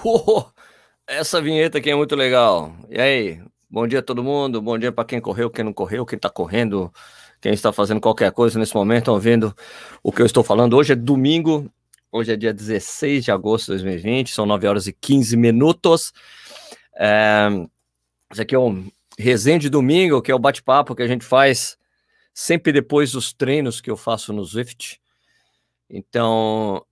Oh, essa vinheta aqui é muito legal. E aí, bom dia a todo mundo, bom dia para quem correu, quem não correu, quem está correndo, quem está fazendo qualquer coisa nesse momento, ouvindo o que eu estou falando. Hoje é domingo, hoje é dia 16 de agosto de 2020, são 9 horas e 15 minutos. É, isso aqui é um resenha de domingo, que é o bate-papo que a gente faz sempre depois dos treinos que eu faço no Zwift. Então,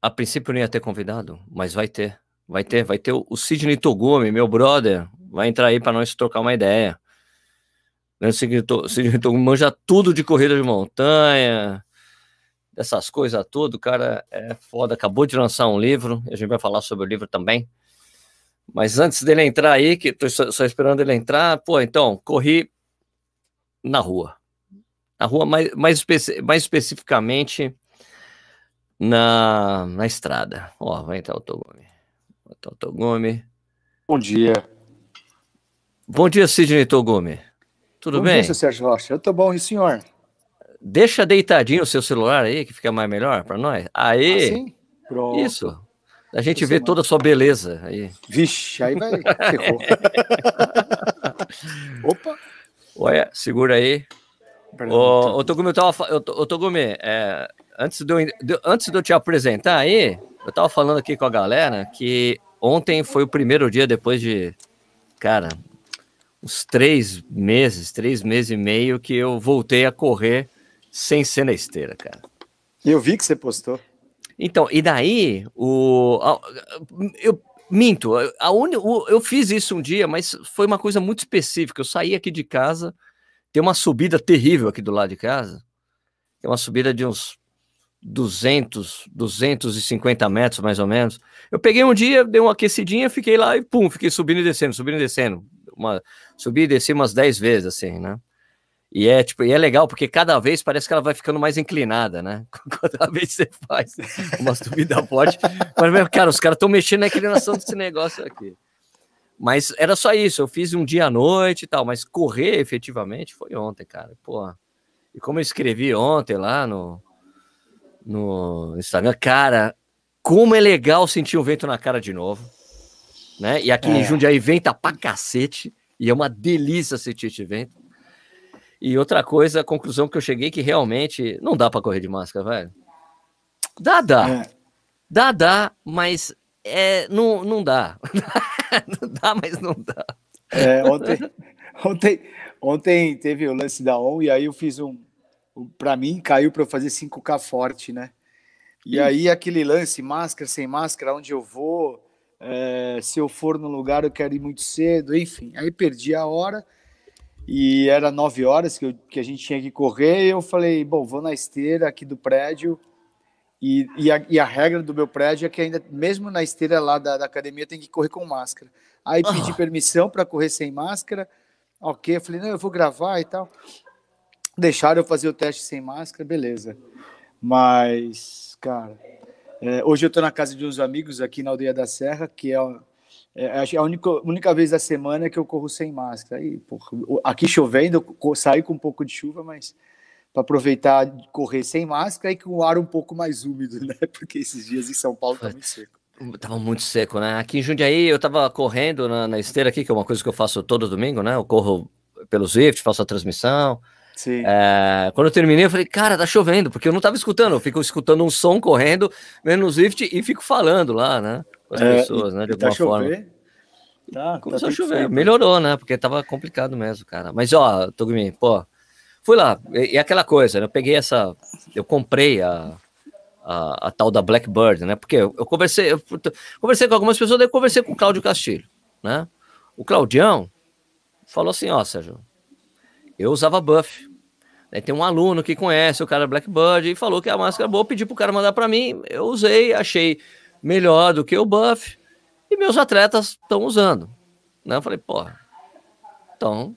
a princípio não ia ter convidado, mas vai ter. Vai ter, vai ter o Sidney Togumi, meu brother, vai entrar aí para nós trocar uma ideia. O Sidney Togumi manja tudo de corrida de montanha, dessas coisas tudo, o cara é foda, acabou de lançar um livro, a gente vai falar sobre o livro também. Mas antes dele entrar aí, que tô só, só esperando ele entrar, pô, então, corri na rua. Na rua, mais, mais, especi mais especificamente na, na estrada. Ó, vai entrar o Togumi. Então, Togumi. Bom dia. Bom dia, Sidney Togumi. Tudo bom bem? Bom dia, Sérgio Rocha. Eu tô bom, e senhor? Deixa deitadinho o seu celular aí, que fica mais melhor para nós. Aí. Assim? Pronto. Isso. A gente vê toda a sua beleza aí. Vixe, aí vai. Ferrou. Opa! Olha, segura aí. Ô, ô Togumi, eu tava, eu, ô, Togumi é, antes, de eu, antes de eu te apresentar aí, eu tava falando aqui com a galera que ontem foi o primeiro dia depois de, cara, uns três meses, três meses e meio que eu voltei a correr sem ser na esteira, cara. Eu vi que você postou. Então, e daí, o, eu minto, a un, eu fiz isso um dia, mas foi uma coisa muito específica. Eu saí aqui de casa, tem uma subida terrível aqui do lado de casa, tem uma subida de uns 200, 250 metros mais ou menos. Eu peguei um dia, dei uma aquecidinha, fiquei lá e pum, fiquei subindo e descendo, subindo e descendo. Uma, subi e desci umas 10 vezes, assim, né? E é, tipo, e é legal porque cada vez parece que ela vai ficando mais inclinada, né? Cada vez você faz uma subida forte. Mas, cara, os caras estão mexendo na inclinação desse negócio aqui. Mas era só isso, eu fiz um dia à noite e tal, mas correr efetivamente foi ontem, cara. Pô. E como eu escrevi ontem lá no, no Instagram. Cara, como é legal sentir o vento na cara de novo. Né? E aqui é. em Jundiaí venta pra cacete. E é uma delícia sentir esse vento. E outra coisa, a conclusão que eu cheguei que realmente não dá para correr de máscara, velho. Dá, dá. É. Dá, dá, mas é, não, não dá. não dá, mas não dá. É, ontem, ontem, ontem teve o lance da ON e aí eu fiz um, para mim caiu para eu fazer 5K forte, né? E Sim. aí aquele lance, máscara, sem máscara, onde eu vou, é, se eu for no lugar eu quero ir muito cedo, enfim. Aí perdi a hora e era 9 horas que, eu, que a gente tinha que correr. E eu falei, bom, vou na esteira aqui do prédio. E, e, a, e a regra do meu prédio é que ainda, mesmo na esteira lá da, da academia, tem que correr com máscara. Aí pedi oh. permissão para correr sem máscara. Ok, eu falei, não, eu vou gravar e tal. Deixaram eu fazer o teste sem máscara, beleza. Mas, cara, é, hoje eu estou na casa de uns amigos aqui na Aldeia da Serra, que é, é, é a única, única vez da semana que eu corro sem máscara. Aí, porra, aqui chovendo, eu saí com um pouco de chuva, mas para aproveitar de correr sem máscara e com o ar um pouco mais úmido, né? Porque esses dias em São Paulo tá muito seco. Tava muito seco, né? Aqui em Jundiaí eu tava correndo na, na esteira aqui, que é uma coisa que eu faço todo domingo, né? Eu corro pelo Zwift, faço a transmissão. É, quando eu terminei, eu falei, cara, tá chovendo, porque eu não tava escutando, eu fico escutando um som correndo, vendo o Swift e fico falando lá, né? Com as é, pessoas, né? De tá alguma forma. Tá, Começou tá a chover, melhorou, né? Porque tava complicado mesmo, cara. Mas, ó, Togumi, pô, fui lá, e, e, aquela coisa, né? Eu peguei essa, eu comprei a, a, a tal da Blackbird, né? Porque eu, eu conversei, eu, conversei com algumas pessoas, daí eu conversei com o Cláudio Castilho, né? O Claudião falou assim, ó, Sérgio, eu usava buff, tem um aluno que conhece o cara Blackbird e falou que a máscara é boa, pedi pro cara mandar para mim, eu usei, achei melhor do que o buff, e meus atletas estão usando. Né? Eu falei, porra, então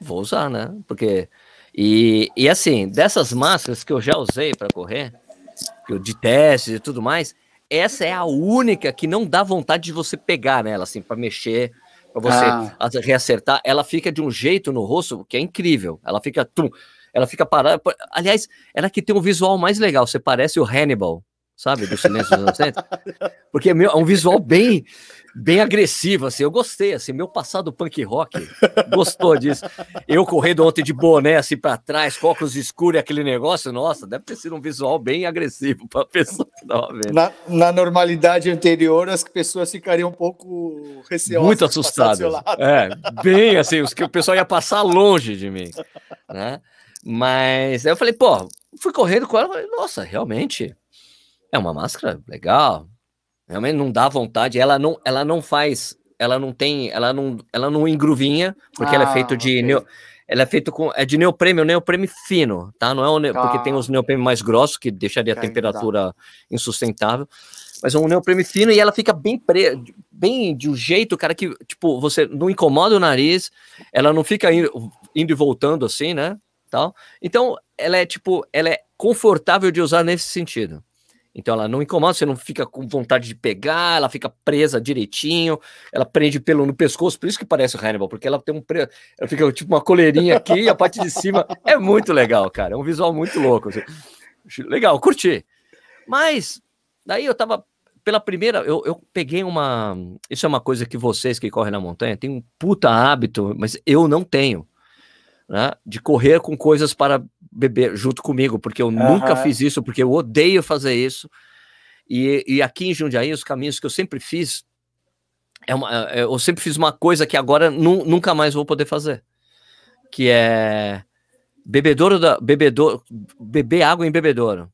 vou usar, né? Porque. E, e assim, dessas máscaras que eu já usei para correr, de testes e tudo mais, essa é a única que não dá vontade de você pegar nela, assim, para mexer, para você ah. reacertar. Ela fica de um jeito no rosto que é incrível. Ela fica. Tum, ela fica parada. Aliás, ela que tem um visual mais legal. Você parece o Hannibal sabe? Do Silêncio dos Inocentes. Porque é, meu, é um visual bem bem agressivo, assim. Eu gostei, assim. Meu passado punk rock gostou disso. Eu correndo ontem de boné, assim, para trás, óculos escuros e aquele negócio. Nossa, deve ter sido um visual bem agressivo para a pessoa que tava vendo. Na, na, normalidade anterior, as pessoas ficariam um pouco receosas. Muito assustadas. É, bem assim, os que o pessoal ia passar longe de mim, né? Mas aí eu falei, pô, fui correndo com ela, falei, nossa, realmente é uma máscara legal. Realmente não dá vontade. Ela não, ela não faz, ela não tem, ela não, ela não engruvinha, porque ah, ela é feito de okay. neo, ela é feito com é de neoprêmio, neoprêmio fino, tá? Não é o porque tem os neoprêmio mais grossos que deixaria a temperatura insustentável. Mas é um neoprêmio fino e ela fica bem pre... bem de um jeito, cara, que tipo, você não incomoda o nariz, ela não fica indo, indo e voltando assim, né? Tal. Então, ela é tipo, ela é confortável de usar nesse sentido. Então ela não incomoda, você não fica com vontade de pegar, ela fica presa direitinho, ela prende pelo no pescoço, por isso que parece o Hannibal, porque ela tem um pre... ela fica tipo uma coleirinha aqui e a parte de cima é muito legal, cara, é um visual muito louco. Assim. Legal, curti. Mas daí eu tava pela primeira, eu, eu peguei uma, isso é uma coisa que vocês que correm na montanha têm um puta hábito, mas eu não tenho né, de correr com coisas para beber junto comigo, porque eu uhum. nunca fiz isso, porque eu odeio fazer isso. E, e aqui em Jundiaí, os caminhos que eu sempre fiz, é uma, é, eu sempre fiz uma coisa que agora nu, nunca mais vou poder fazer, que é bebedouro da bebedouro, beber água em bebedouro.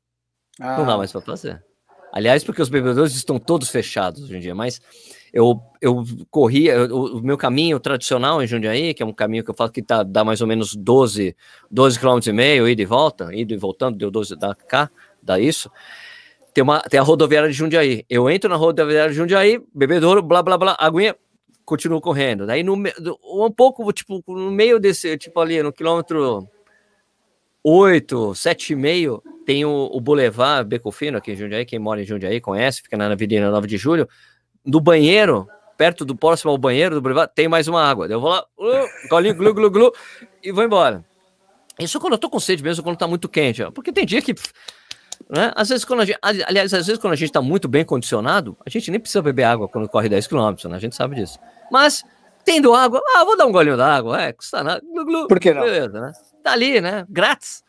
Ah. Não dá ah. mais para fazer. Aliás, porque os bebedouros estão todos fechados hoje em dia, mas eu, eu corria, o, o, meu caminho tradicional em Jundiaí, que é um caminho que eu faço que tá, dá mais ou menos 12, 12 km e meio, ida e volta, indo e voltando, deu 12 da cá, dá isso. Tem, uma, tem a rodoviária de Jundiaí. Eu entro na rodoviária de Jundiaí, bebedouro, blá, blá, blá, aguinha, continuo correndo. Daí, no, um pouco, tipo, no meio desse, tipo ali, no quilômetro 8, 7,5, tem o, o Boulevard Becofino aqui em Jundiaí, quem mora em Jundiaí conhece, fica na Avenida 9 de Julho, do banheiro, perto do próximo ao banheiro do Boulevard, tem mais uma água. Eu vou lá, uh, golinho, glu, glu, glu, e vou embora. Isso quando eu tô com sede mesmo, quando tá muito quente, ó. Porque tem dia que. Né? Às vezes, quando a gente. Aliás, às vezes, quando a gente tá muito bem condicionado, a gente nem precisa beber água quando corre 10 km, né? A gente sabe disso. Mas, tendo água, ah, vou dar um golinho d'água, é, custa nada. Glu, glu, Por que não? Beleza, né? Tá ali, né? Grátis.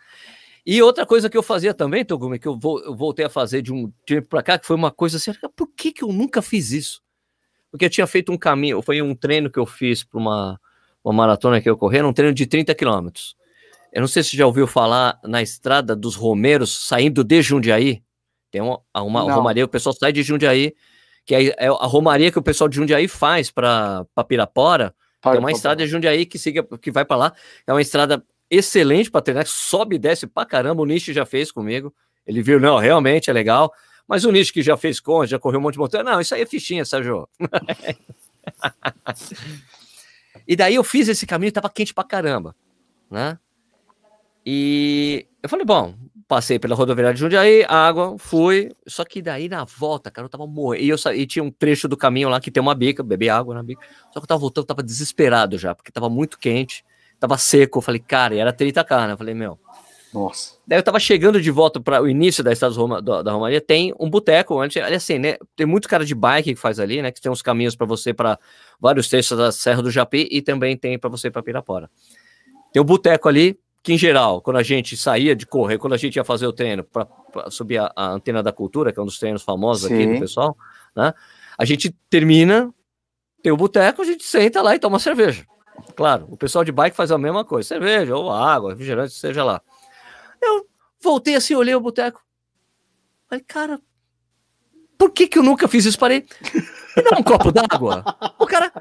E outra coisa que eu fazia também, Togumi, que eu, voltei a fazer de um tempo para cá, que foi uma coisa assim, por que, que eu nunca fiz isso? Porque eu tinha feito um caminho, foi um treino que eu fiz para uma, uma maratona que eu corri, um treino de 30 quilômetros. Eu não sei se já ouviu falar na estrada dos Romeiros saindo de Jundiaí. Tem uma, uma romaria, o pessoal sai de Jundiaí, que é, a romaria que o pessoal de Jundiaí faz para Pirapora. Tem é uma estrada de Jundiaí que, siga, que vai para lá. É uma estrada excelente para treinar, sobe e desce pra caramba. O Nish já fez comigo. Ele viu, não, realmente é legal. Mas o Nish que já fez com, já correu um monte de montanha. Não, isso aí é fichinha, Sérgio. e daí eu fiz esse caminho, tava quente pra caramba, né? E eu falei, bom, passei pela rodoviária de Jundiaí, água, fui. Só que daí na volta, cara, eu tava morrendo. E, eu, e tinha um trecho do caminho lá que tem uma bica, beber água na bica. Só que eu tava voltando, eu tava desesperado já, porque tava muito quente tava seco. Eu falei, cara, e era 30k, né? Eu falei, meu. Nossa. Daí eu tava chegando de volta para o início da estrada Roma, da, da Romaria, tem um boteco, olha assim, né? Tem muito cara de bike que faz ali, né? Que tem uns caminhos para você para vários trechos da Serra do Japi e também tem para você para Pirapora. Tem um boteco ali que, em geral, quando a gente saía de correr, quando a gente ia fazer o treino para subir a, a, antena da cultura, que é um dos treinos famosos Sim. aqui do pessoal, né? A gente termina, tem o boteco, a gente senta lá e toma cerveja. Claro, o pessoal de bike faz a mesma coisa, cerveja ou água, refrigerante, seja lá. Eu voltei assim, olhei o boteco. Falei, cara, por que que eu nunca fiz isso? Parei, me dá um copo d'água. O cara,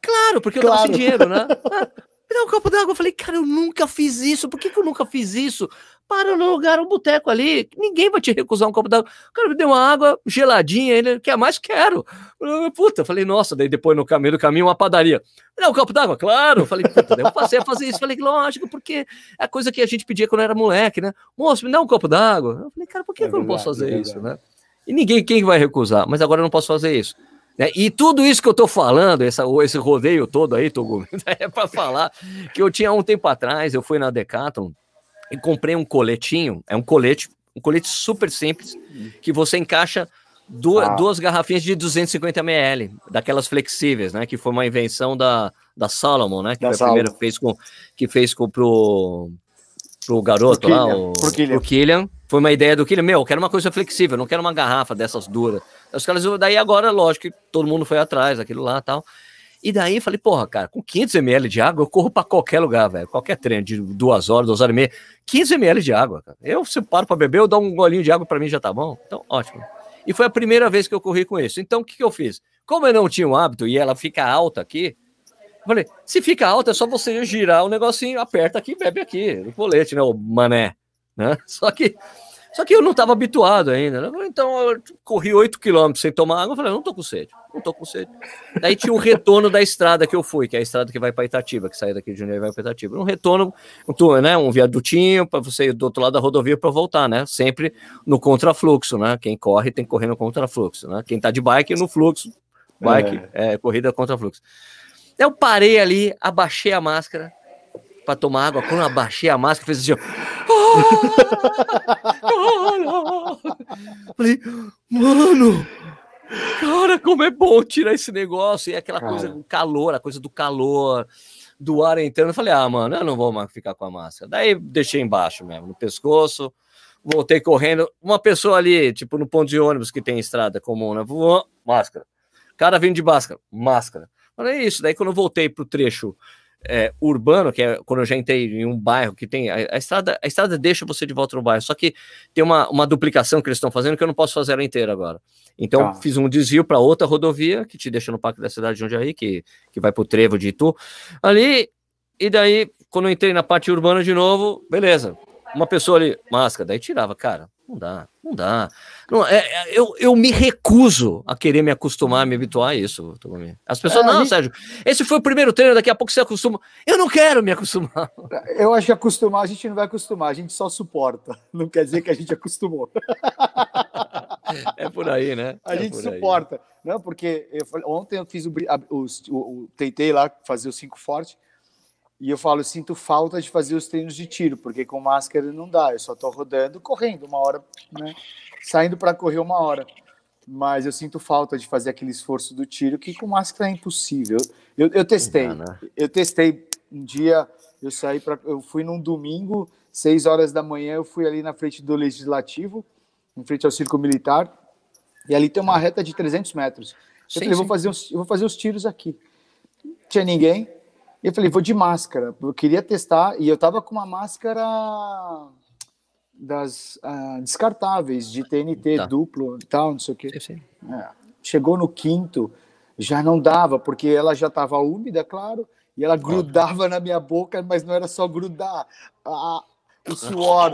claro, porque eu claro. tava sem dinheiro, né? me dá um copo d'água. Eu falei, cara, eu nunca fiz isso. Por que, que eu nunca fiz isso? Para no lugar, um boteco ali. Ninguém vai te recusar um copo d'água. O cara me deu uma água geladinha. Ele quer mais? Quero. Puta, eu falei, nossa. Daí depois no caminho do caminho, uma padaria. Me dá um copo d'água? Claro. Eu falei, puta, eu passei a fazer isso. Falei, lógico, porque é a coisa que a gente pedia quando era moleque, né? Moço, me dá um copo d'água. Eu falei, cara, por que, é que eu não posso fazer é isso, né? E ninguém, quem vai recusar? Mas agora eu não posso fazer isso. Né? E tudo isso que eu estou falando, essa, esse rodeio todo aí, Togo, é para falar que eu tinha um tempo atrás, eu fui na Decathlon e comprei um coletinho, é um colete Um colete super simples que você encaixa duas, ah. duas garrafinhas de 250 ml, daquelas flexíveis, né? Que foi uma invenção da, da Solomon, né? Que da foi a primeira que fez com que fez com pro, pro garoto pro lá, Killian, o, pro Killian. pro Killian. Foi uma ideia do Killian, meu, eu quero uma coisa flexível, não quero uma garrafa dessas duras. Os caras, daí agora, lógico que todo mundo foi atrás, aquilo lá tal. E daí falei, porra, cara, com 500 ml de água eu corro para qualquer lugar, velho. Qualquer treino de duas horas, duas horas e meia. 500 ml de água, cara. Eu, se eu paro para beber, eu dou um golinho de água para mim já tá bom. Então, ótimo. E foi a primeira vez que eu corri com isso. Então, o que, que eu fiz? Como eu não tinha um hábito e ela fica alta aqui, falei, se fica alta, é só você girar o negocinho, aperta aqui, bebe aqui, no colete, né, o mané. Né? Só que só que eu não estava habituado ainda. Né? Então eu corri 8 quilômetros sem tomar água. Eu falei, não tô com sede, não tô com sede. Daí tinha um retorno da estrada que eu fui, que é a estrada que vai para Itatiba, que sai daqui de Jundiaí e vai para Itatiba. Um retorno, um, né, um viadutinho para você ir do outro lado da rodovia para voltar, né? Sempre no contrafluxo, né? Quem corre tem que correr no contrafluxo, né? Quem tá de bike no fluxo, bike, é, é corrida contra fluxo. Eu parei ali, abaixei a máscara para tomar água. Quando eu abaixei a máscara, fez assim, Falei, mano, cara, como é bom tirar esse negócio. E aquela cara. coisa do calor, a coisa do calor, do ar entrando. Eu falei, ah, mano, eu não vou mais ficar com a máscara. Daí deixei embaixo mesmo, no pescoço. Voltei correndo. Uma pessoa ali, tipo no ponto de ônibus que tem estrada comum, né? Máscara. Cara vindo de máscara, máscara. Falei, é isso. Daí quando eu voltei pro trecho é, urbano, que é quando eu já entrei em um bairro que tem. A, a, estrada, a estrada deixa você de volta no bairro, só que tem uma, uma duplicação que eles estão fazendo que eu não posso fazer ela inteira agora. Então, ah. fiz um desvio para outra rodovia que te deixa no Parque da Cidade de Jundiaí, que, que vai para o Trevo de Itu. Ali, e daí, quando eu entrei na parte urbana de novo, beleza. Uma pessoa ali, máscara, daí tirava, cara. Não dá, não dá. Não, é, é, eu, eu me recuso a querer me acostumar, me habituar a isso. As pessoas, é, não, gente... Sérgio, esse foi o primeiro treino, daqui a pouco você acostuma. Eu não quero me acostumar. Eu acho que acostumar a gente não vai acostumar, a gente só suporta. Não quer dizer que a gente acostumou. É por aí, né? A é gente suporta. Aí. Não, porque eu, ontem eu fiz o, o, o, o, tentei lá fazer o cinco forte e eu falo, sinto falta de fazer os treinos de tiro, porque com máscara não dá, eu só estou rodando, correndo uma hora, né? Saindo para correr uma hora. Mas eu sinto falta de fazer aquele esforço do tiro, que com máscara é impossível. Eu, eu testei, né? eu testei um dia, eu saí para, eu fui num domingo, seis horas da manhã, eu fui ali na frente do Legislativo, em frente ao Circo Militar, e ali tem uma reta de 300 metros. Eu sim, falei, vou fazer, uns, eu vou fazer os tiros aqui. tinha ninguém, eu falei, vou de máscara. Eu queria testar e eu tava com uma máscara das uh, descartáveis, de TNT tá. duplo e tal, não sei o quê. Sim, sim. É. Chegou no quinto, já não dava, porque ela já estava úmida, claro, e ela grudava na minha boca, mas não era só grudar. A, o suor,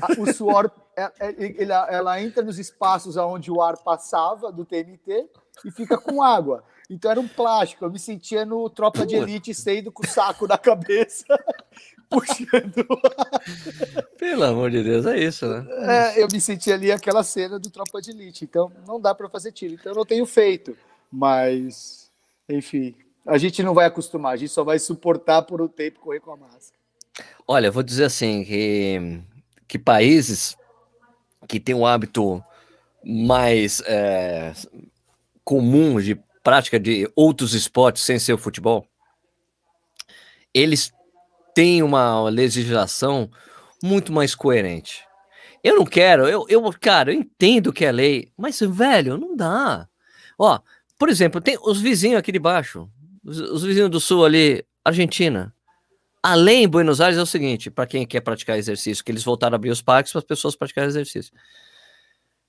a, o suor, ela, é, é, ela, ela entra nos espaços onde o ar passava do TNT e fica com água. Então era um plástico. Eu me sentia no Tropa de Elite saindo com o saco na cabeça, puxando. Pelo amor de Deus, é isso, né? É, eu me senti ali aquela cena do Tropa de Elite. Então não dá para fazer tiro. Então eu não tenho feito. Mas, enfim, a gente não vai acostumar. A gente só vai suportar por um tempo correr com a máscara. Olha, eu vou dizer assim que, que países que têm um hábito mais é, comum de prática de outros esportes sem ser o futebol, eles têm uma legislação muito mais coerente. Eu não quero, eu, eu cara, eu entendo que é lei, mas, velho, não dá. Ó, por exemplo, tem os vizinhos aqui de baixo, os, os vizinhos do sul ali, Argentina. Além em Buenos Aires é o seguinte, para quem quer praticar exercício, que eles voltaram a abrir os parques para as pessoas praticarem exercício.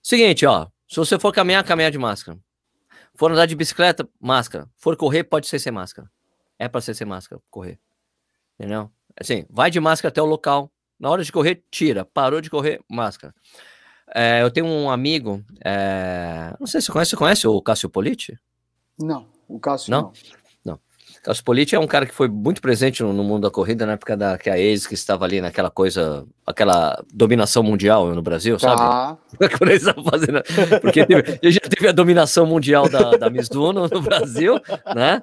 Seguinte, ó, se você for caminhar, caminhar de máscara. For andar de bicicleta, máscara. For correr, pode ser sem máscara. É para ser sem máscara, correr. Entendeu? Assim, vai de máscara até o local. Na hora de correr, tira. Parou de correr, máscara. É, eu tenho um amigo, é, não sei se você conhece, você conhece o Cássio Politi? Não, o Cássio não. não. Carlos Politi é um cara que foi muito presente no, no, mundo da corrida na época da que a ex que estava ali naquela coisa, aquela dominação mundial no Brasil, sabe? Quando eles fazendo, porque teve, já teve a dominação mundial da, da Mizuno no Brasil, né?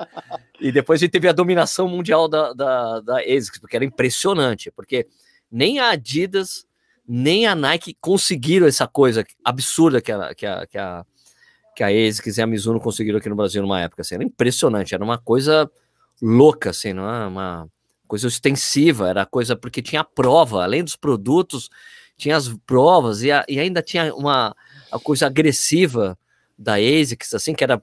E depois a gente teve a dominação mundial da, da, da ASICS, porque era impressionante, porque nem a Adidas nem a Nike conseguiram essa coisa absurda que a, que a, que a, que a ASICS e a Mizuno conseguiram aqui no Brasil numa época. Assim, era impressionante, era uma coisa louca, assim, não é? Uma coisa extensiva, era coisa porque tinha prova, além dos produtos, tinha as provas e, a, e ainda tinha uma a coisa agressiva da ASICS, assim, que era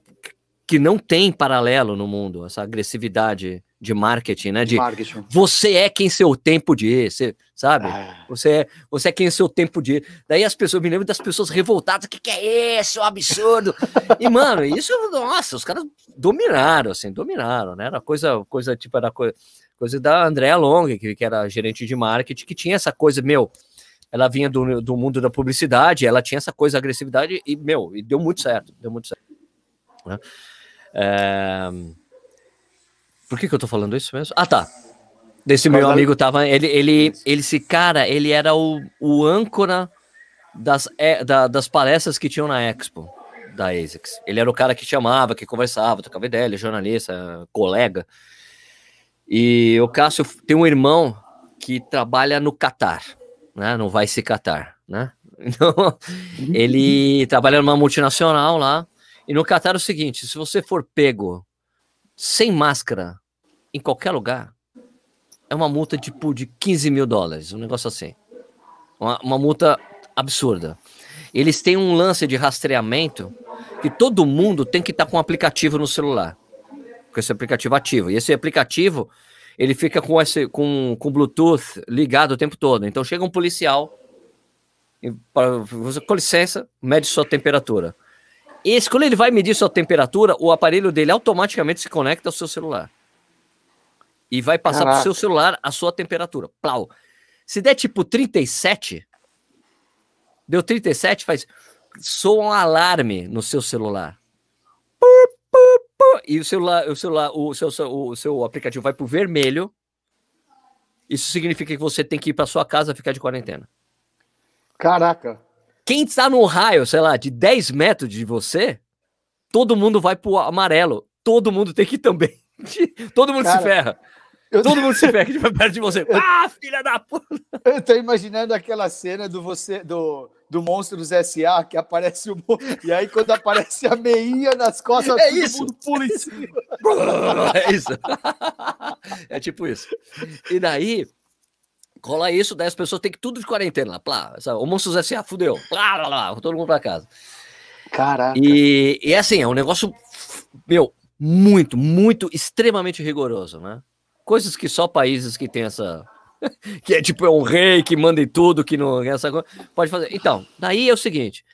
que não tem paralelo no mundo, essa agressividade de marketing, né? De marketing. você é quem seu tempo de você, sabe? Ah. Você, é, você é quem seu tempo de. Daí as pessoas, me lembro das pessoas revoltadas, o que, que é isso? É um absurdo. e, mano, isso, nossa, os caras dominaram, assim, dominaram, né? Era coisa, coisa tipo, era coisa, coisa da Andrea Long, que, que era gerente de marketing, que tinha essa coisa, meu, ela vinha do, do mundo da publicidade, ela tinha essa coisa agressividade e, meu, e deu muito certo, deu muito certo. Né? É... Por que, que eu tô falando isso mesmo? Ah, tá. Desse meu amigo tava. Ele, ele, ele, esse cara, ele era o, o âncora das, é, da, das palestras que tinham na Expo da ASICS. Ele era o cara que chamava, que conversava, tocava ideia, ele é jornalista, colega. E o Cássio tem um irmão que trabalha no Catar, né? Não vai se Catar, né? Então, ele trabalha numa multinacional lá e no Catar é o seguinte: se você for pego sem máscara em qualquer lugar, é uma multa tipo de 15 mil dólares, um negócio assim. Uma, uma multa absurda. Eles têm um lance de rastreamento que todo mundo tem que estar tá com um aplicativo no celular. Com esse aplicativo ativo. E esse aplicativo, ele fica com esse com, com Bluetooth ligado o tempo todo. Então chega um policial, com licença, mede sua temperatura. Esse, quando ele vai medir sua temperatura, o aparelho dele automaticamente se conecta ao seu celular. E vai passar para o seu celular a sua temperatura. Plau. Se der tipo 37, deu 37, faz. Soa um alarme no seu celular. E o celular, o celular, o seu, o seu aplicativo vai para o vermelho. Isso significa que você tem que ir para sua casa ficar de quarentena. Caraca. Quem está no raio, sei lá, de 10 metros de você, todo mundo vai pro amarelo. Todo mundo tem que ir também. todo mundo Cara, se ferra. Eu... Todo mundo se ferra que vai perto de você. Eu... Ah, filha da puta! Eu tô imaginando aquela cena do você do, do Monstros S.A. que aparece o e aí quando aparece a meinha nas costas, é todo isso. mundo pula em cima. é isso. é tipo isso. E daí rola isso, daí as pessoas têm que tudo de quarentena lá. Plá, sabe? O Monstros S.A. fudeu. Plá, plá, plá, todo mundo pra casa. Caraca. E, e assim, é um negócio, meu, muito, muito, extremamente rigoroso, né? Coisas que só países que tem essa. que é tipo, é um rei que manda em tudo, que não. Essa coisa, pode fazer. Então, daí é o seguinte: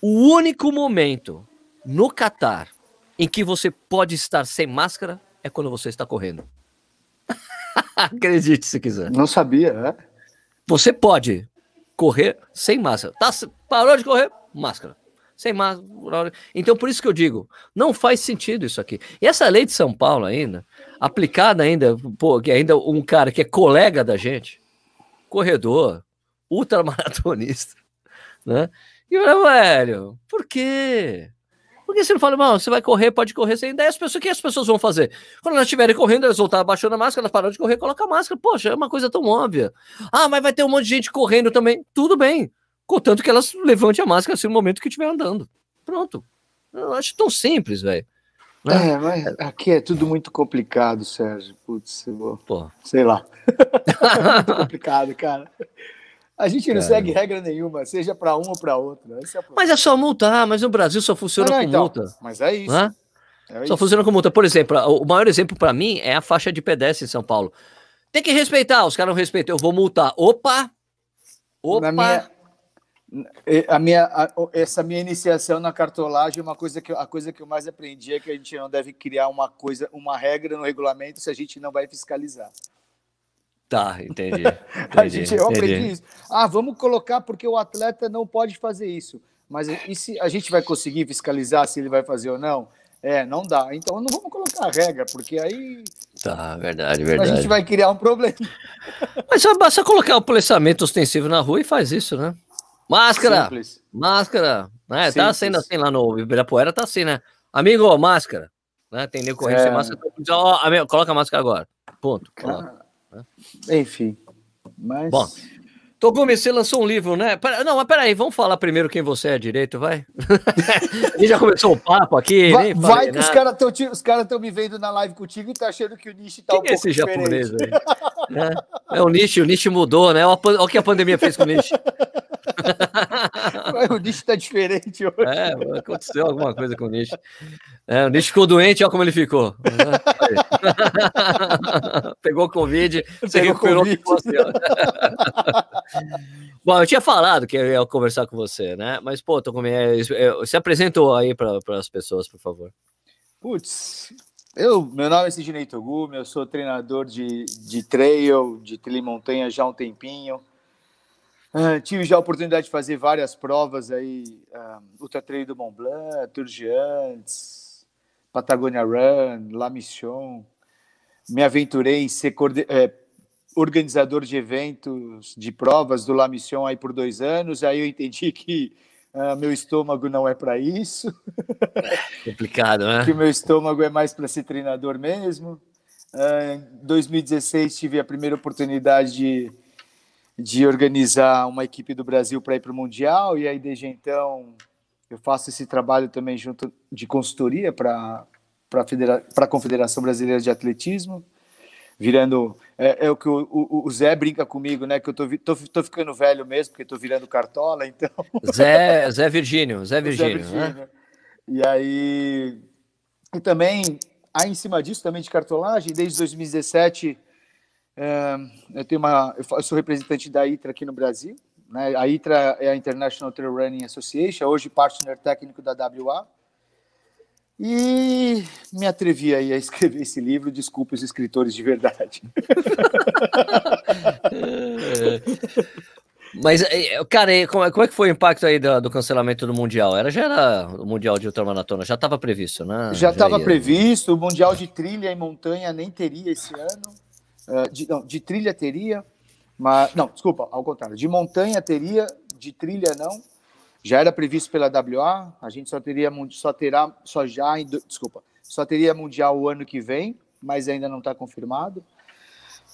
o único momento no Catar em que você pode estar sem máscara é quando você está correndo. Acredite se quiser. Não sabia, é? Você pode correr sem máscara. Tá, parou de correr, máscara. Sem máscara. Então, por isso que eu digo, não faz sentido isso aqui. E essa lei de São Paulo ainda, aplicada ainda, pô, que ainda um cara que é colega da gente, corredor, ultramaratonista, né? E eu, velho, por quê? Porque você não fala, não, você vai correr, pode correr sem ideia. As pessoas, o que as pessoas vão fazer? Quando elas estiverem correndo, elas vão estar abaixando a máscara, elas param de correr, coloca a máscara. Poxa, é uma coisa tão óbvia. Ah, mas vai ter um monte de gente correndo também. Tudo bem. Contanto que elas levantem a máscara assim no momento que estiver andando. Pronto. Eu acho tão simples, velho. Né? É, mas aqui é tudo muito complicado, Sérgio. Putz, vou... Pô. sei lá. muito complicado, cara. A gente não segue regra nenhuma, seja para um ou para outro. É mas é só multar, mas no Brasil só funciona não, não, com então, multa. Mas é isso. É só funciona com multa. Por exemplo, o maior exemplo para mim é a faixa de pedestre em São Paulo. Tem que respeitar, os caras não respeitam, eu vou multar. Opa! Opa! Minha, a minha, a, essa minha iniciação na cartolagem, uma coisa que a coisa que eu mais aprendi é que a gente não deve criar uma coisa, uma regra no regulamento se a gente não vai fiscalizar. Tá, entendi. entendi a gente, eu entendi. aprendi isso. Ah, vamos colocar porque o atleta não pode fazer isso. Mas e se a gente vai conseguir fiscalizar se ele vai fazer ou não? É, não dá. Então não vamos colocar a regra, porque aí. Tá, verdade, verdade. A gente vai criar um problema. Mas só basta colocar o policiamento ostensivo na rua e faz isso, né? Máscara! Simples. Máscara! Né? Tá sendo assim lá no Ibirapuera, tá assim, né? Amigo, máscara. Né? Tem nego correndo é... máscara. Ó, amigo, coloca a máscara agora. Ponto. Coloca. Enfim. Mas. Bom, Togumi, você lançou um livro, né? Não, mas peraí, vamos falar primeiro quem você é direito, vai? a gente já começou o papo aqui, vai, vai que os caras estão os cara me vendo na live contigo e tá achando que o Nishi tá quem um é esse japonês aí? é, é, o Nishi, o Nishi mudou, né? Olha o que a pandemia fez com o Nishi. o Nishi tá diferente hoje. É, aconteceu alguma coisa com o Nishi. É, o Nishi ficou doente, olha como ele ficou. Pegou Covid, você recuperou. COVID. Bom, eu tinha falado que eu ia conversar com você, né? Mas, pô, tô com... se apresentou aí para as pessoas, por favor. Putz, eu, meu nome é Sidney Togumi, eu sou treinador de, de trail, de trilha montanha já há um tempinho. Uh, tive já a oportunidade de fazer várias provas aí, uh, Ultra Trail do Mont Blanc, Tour Giants, Patagonia Run, La Mission. Me aventurei em ser é, organizador de eventos, de provas do La Mission aí por dois anos. Aí eu entendi que uh, meu estômago não é para isso. Complicado, né? que meu estômago é mais para ser treinador mesmo. em 2016 tive a primeira oportunidade de de organizar uma equipe do Brasil para ir para o Mundial, e aí desde então eu faço esse trabalho também junto de consultoria para a Confederação Brasileira de Atletismo, virando. É, é o que o, o, o, Zé brinca comigo, né? Que eu tô, tô, tô ficando velho mesmo, porque tô virando cartola, então. Zé, Zé Virgínio, Zé Virgínio. Zé Virgínio. Né? E aí. E também, aí em cima disso, também de cartolagem, desde 2017 é, eu tenho uma, eu sou representante da ITRA aqui no Brasil. Né? A ITRA é a International Trail Running Association, hoje partner técnico da WA. E me atrevi aí a escrever esse livro. Desculpe os escritores de verdade. Mas, é, cara, como é, que foi o impacto aí do, do, cancelamento do Mundial? Era, já era o Mundial de ultramaratona, já estava previsto, né? Já estava previsto, o Mundial de trilha e montanha nem teria esse ano. Uh, de, não, de trilha teria, mas não, desculpa, ao contrário, de montanha teria, de trilha não. Já era previsto pela WA, a gente só teria só terá só já, desculpa, só teria mundial o ano que vem, mas ainda não está confirmado.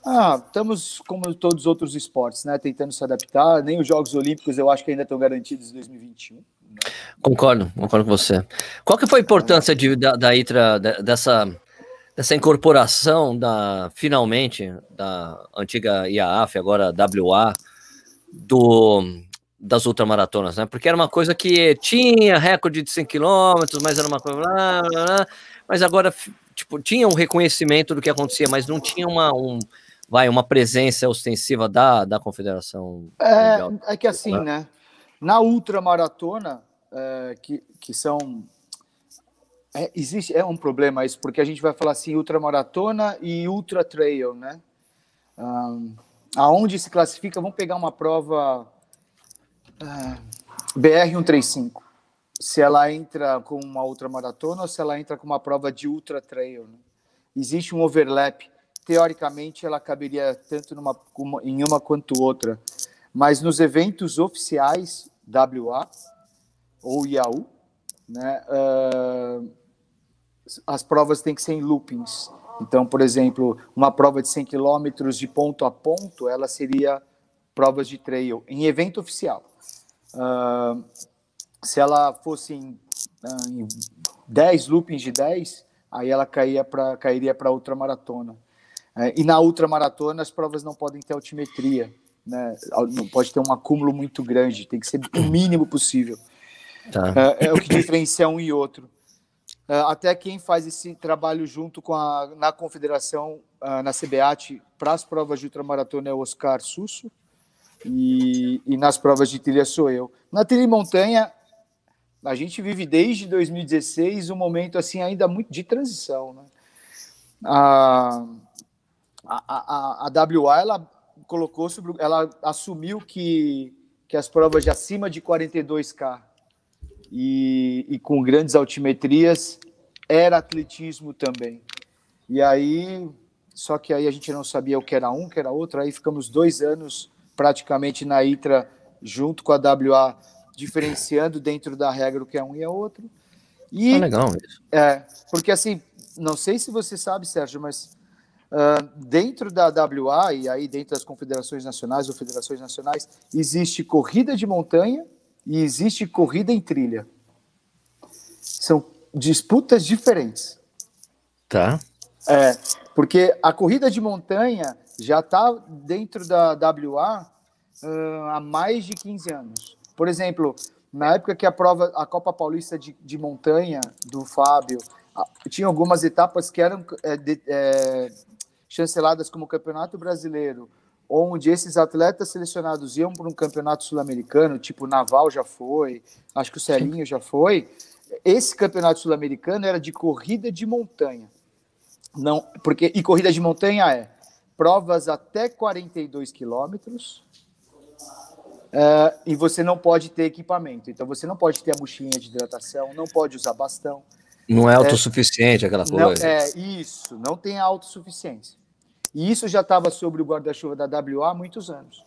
Ah, estamos como todos os outros esportes, né? Tentando se adaptar. Nem os Jogos Olímpicos eu acho que ainda estão garantidos em 2021. Né? Concordo, concordo com você. Qual que foi a importância de, da, da ITRA, dessa dessa incorporação da finalmente da antiga IAAF, agora WA, do das ultramaratonas, né? Porque era uma coisa que tinha recorde de 100 km, mas era uma coisa blá, blá, blá, mas agora tipo tinha um reconhecimento do que acontecia, mas não tinha uma um vai uma presença ostensiva da, da confederação. É, é que assim, né? Na ultramaratona, é, que, que são é, existe, é um problema isso, porque a gente vai falar assim, ultramaratona e ultra trail, né? Um, aonde se classifica, vamos pegar uma prova uh, BR-135. Se ela entra com uma ultramaratona ou se ela entra com uma prova de ultra trail. Né? Existe um overlap. Teoricamente, ela caberia tanto numa, em uma quanto outra. Mas nos eventos oficiais, WA ou IAU, né, uh, as provas têm que ser em loopings. Então, por exemplo, uma prova de 100 km de ponto a ponto, ela seria provas de trail em evento oficial. Uh, se ela fosse em, em 10 loopings de 10, aí ela caía pra, cairia para ultramaratona. Uh, e na ultramaratona as provas não podem ter altimetria, né? não pode ter um acúmulo muito grande, tem que ser o mínimo possível. Tá. É, é o que diferencia um e outro. É, até quem faz esse trabalho junto com a na confederação uh, na CBAT para as provas de ultramaratona é o Oscar Susso e, e nas provas de trilha sou eu. Na trilha e montanha a gente vive desde 2016 um momento assim ainda muito de transição, né? A, a, a, a WA ela colocou sobre, ela assumiu que que as provas de acima de 42k e, e com grandes altimetrias, era atletismo também. E aí, só que aí a gente não sabia o que era um, o que era outro, aí ficamos dois anos praticamente na ITRA junto com a WA, diferenciando dentro da regra o que é um e é outro. E, é legal isso. É, porque assim, não sei se você sabe, Sérgio, mas Uh, dentro da WA e aí dentro das confederações nacionais ou federações nacionais, existe corrida de montanha e existe corrida em trilha. São disputas diferentes. Tá. É, porque a corrida de montanha já está dentro da WA uh, há mais de 15 anos. Por exemplo, na época que a prova, a Copa Paulista de, de Montanha do Fábio, tinha algumas etapas que eram é, de, é, chanceladas como Campeonato Brasileiro, onde esses atletas selecionados iam para um campeonato sul-americano, tipo Naval já foi, acho que o Celinho já foi. Esse campeonato sul-americano era de corrida de montanha. Não, porque e corrida de montanha é provas até 42 quilômetros, Uh, e você não pode ter equipamento. Então você não pode ter a mochilinha de hidratação, não pode usar bastão. Não é autossuficiente é, aquela coisa. Não, é isso, não tem autossuficiência. E isso já estava sobre o guarda-chuva da WA há muitos anos.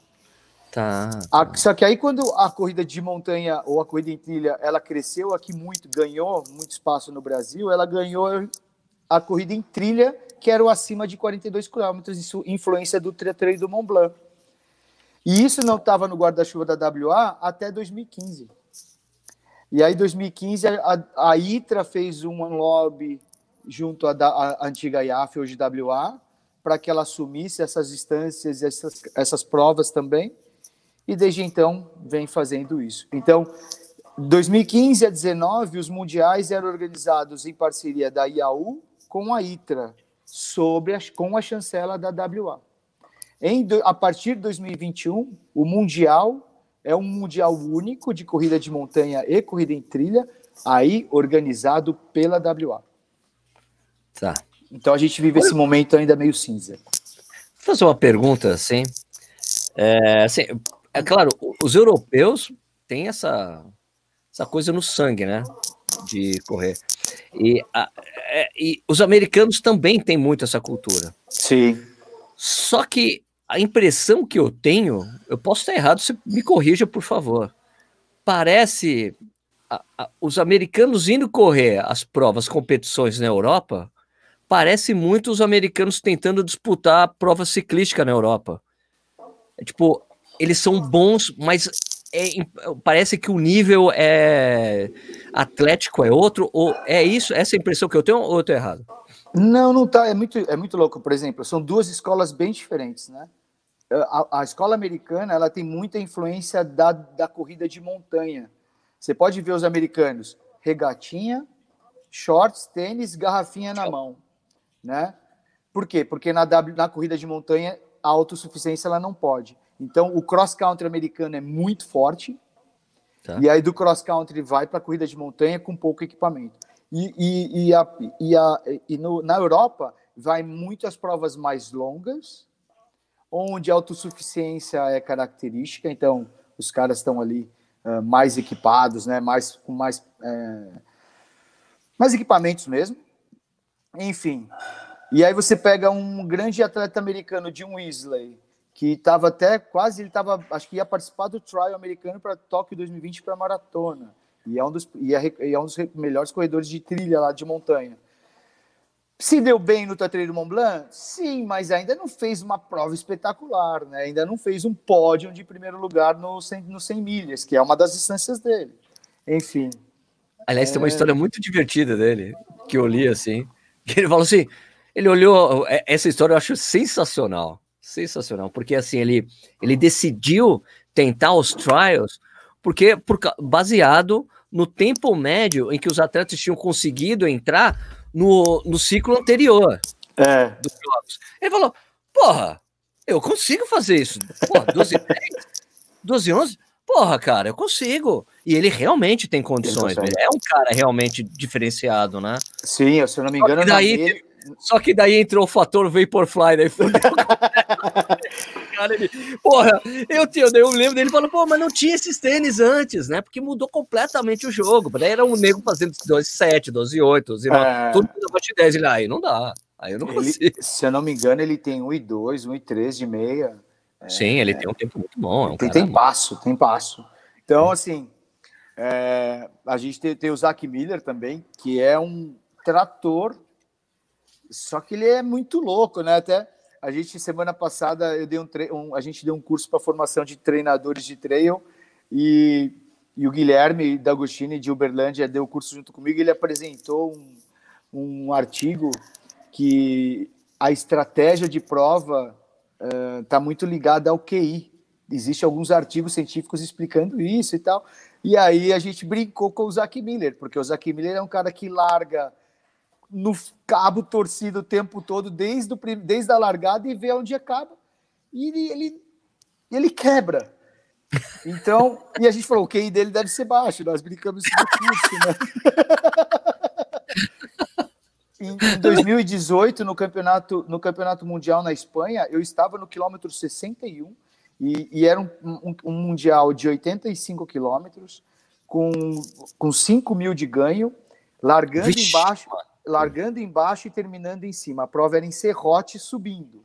Tá, tá. A, só que aí quando a corrida de montanha ou a corrida em trilha, ela cresceu aqui muito, ganhou muito espaço no Brasil, ela ganhou a corrida em trilha, que era o acima de 42 quilômetros, isso influência do Trail do Mont Blanc. E isso não estava no guarda-chuva da WA até 2015. E aí, em 2015, a, a ITRA fez um lobby junto à, à antiga IAF, hoje WA, para que ela assumisse essas instâncias, essas, essas provas também. E desde então vem fazendo isso. Então, 2015 a 2019, os mundiais eram organizados em parceria da IAU com a ITRA, sobre a, com a chancela da WA. Em, a partir de 2021, o Mundial é um Mundial único de corrida de montanha e corrida em trilha, aí organizado pela WA. Tá. Então a gente vive esse momento ainda meio cinza. Vou fazer uma pergunta assim. É, assim, é claro, os europeus têm essa, essa coisa no sangue, né? De correr. E, a, é, e os americanos também têm muito essa cultura. Sim. Só que a impressão que eu tenho, eu posso estar errado, você me corrija, por favor. Parece a, a, os americanos indo correr as provas, competições na Europa, parece muito os americanos tentando disputar a prova ciclística na Europa. É, tipo, eles são bons, mas é, parece que o nível é atlético é outro, ou é isso, essa é impressão que eu tenho, ou eu estou errado? Não, não tá. É muito, é muito louco. Por exemplo, são duas escolas bem diferentes, né? A, a escola americana ela tem muita influência da, da corrida de montanha. Você pode ver os americanos regatinha, shorts, tênis, garrafinha na mão, né? Por quê? Porque na, na corrida de montanha a autossuficiência ela não pode. Então o cross country americano é muito forte. Tá. E aí do cross country vai para a corrida de montanha com pouco equipamento. E, e, e, a, e, a, e no, na Europa, vai muito as provas mais longas, onde a autossuficiência é característica, então os caras estão ali uh, mais equipados, né, mais, com mais, é, mais equipamentos mesmo. Enfim. E aí você pega um grande atleta americano, Jim Weasley, que estava até quase, ele estava, acho que ia participar do trial americano para Tóquio 2020 para maratona. E é um dos, e é, e é um dos melhores corredores de trilha lá de montanha. Se deu bem no Tatreiro Mont Blanc? Sim, mas ainda não fez uma prova espetacular, né? Ainda não fez um pódio de primeiro lugar no 100, no 100 milhas, que é uma das distâncias dele. Enfim. Aliás, é... tem uma é. história muito divertida dele, que eu li assim. Ele falou assim: ele olhou. É, essa história eu acho sensacional. Sensacional, porque assim, ele, ele decidiu tentar os trials porque por, baseado no tempo médio em que os atletas tinham conseguido entrar no, no ciclo anterior é. dos jogos. Ele falou: porra, eu consigo fazer isso. Porra, 12 10, 12 11, porra, cara, eu consigo. E ele realmente tem condições. Ele é um cara realmente diferenciado, né? Sim, se eu não me engano, daí, só que daí entrou o fator Vaporfly, daí fudeu. cara, ele, porra, eu, eu, eu lembro dele falando, pô, mas não tinha esses tênis antes, né? Porque mudou completamente o jogo. Daí era um nego fazendo 12, 7, 12, 8, 12, 9, é... tudo abaixo de 10. Ele, aí não dá. Aí eu não ele, consigo. Se eu não me engano, ele tem 1 e 2, 1 e 3 de meia. Sim, ele tem um tempo muito bom. É um tem, tem passo, tem passo. Então, assim, é, a gente tem, tem o Zac Miller também, que é um trator Só que ele é muito louco, né? Até a gente, semana passada, eu dei um, um a gente deu um curso para formação de treinadores de trail e, e o Guilherme D'Agostini de Uberlândia deu o curso junto comigo. E ele apresentou um, um artigo que a estratégia de prova está uh, muito ligada ao QI. Existem alguns artigos científicos explicando isso e tal. E aí a gente brincou com o Zac Miller, porque o Zac Miller é um cara que larga no cabo torcido o tempo todo, desde, o, desde a largada, e vê onde acaba. E ele, ele, ele quebra. Então, e a gente falou, o QI dele deve ser baixo, nós brincamos no curso, né? em, em 2018, no campeonato, no campeonato mundial na Espanha, eu estava no quilômetro 61 e, e era um, um, um, mundial de 85 quilômetros com, com 5 mil de ganho, largando Vixe. embaixo largando embaixo e terminando em cima. A prova era em serrote subindo.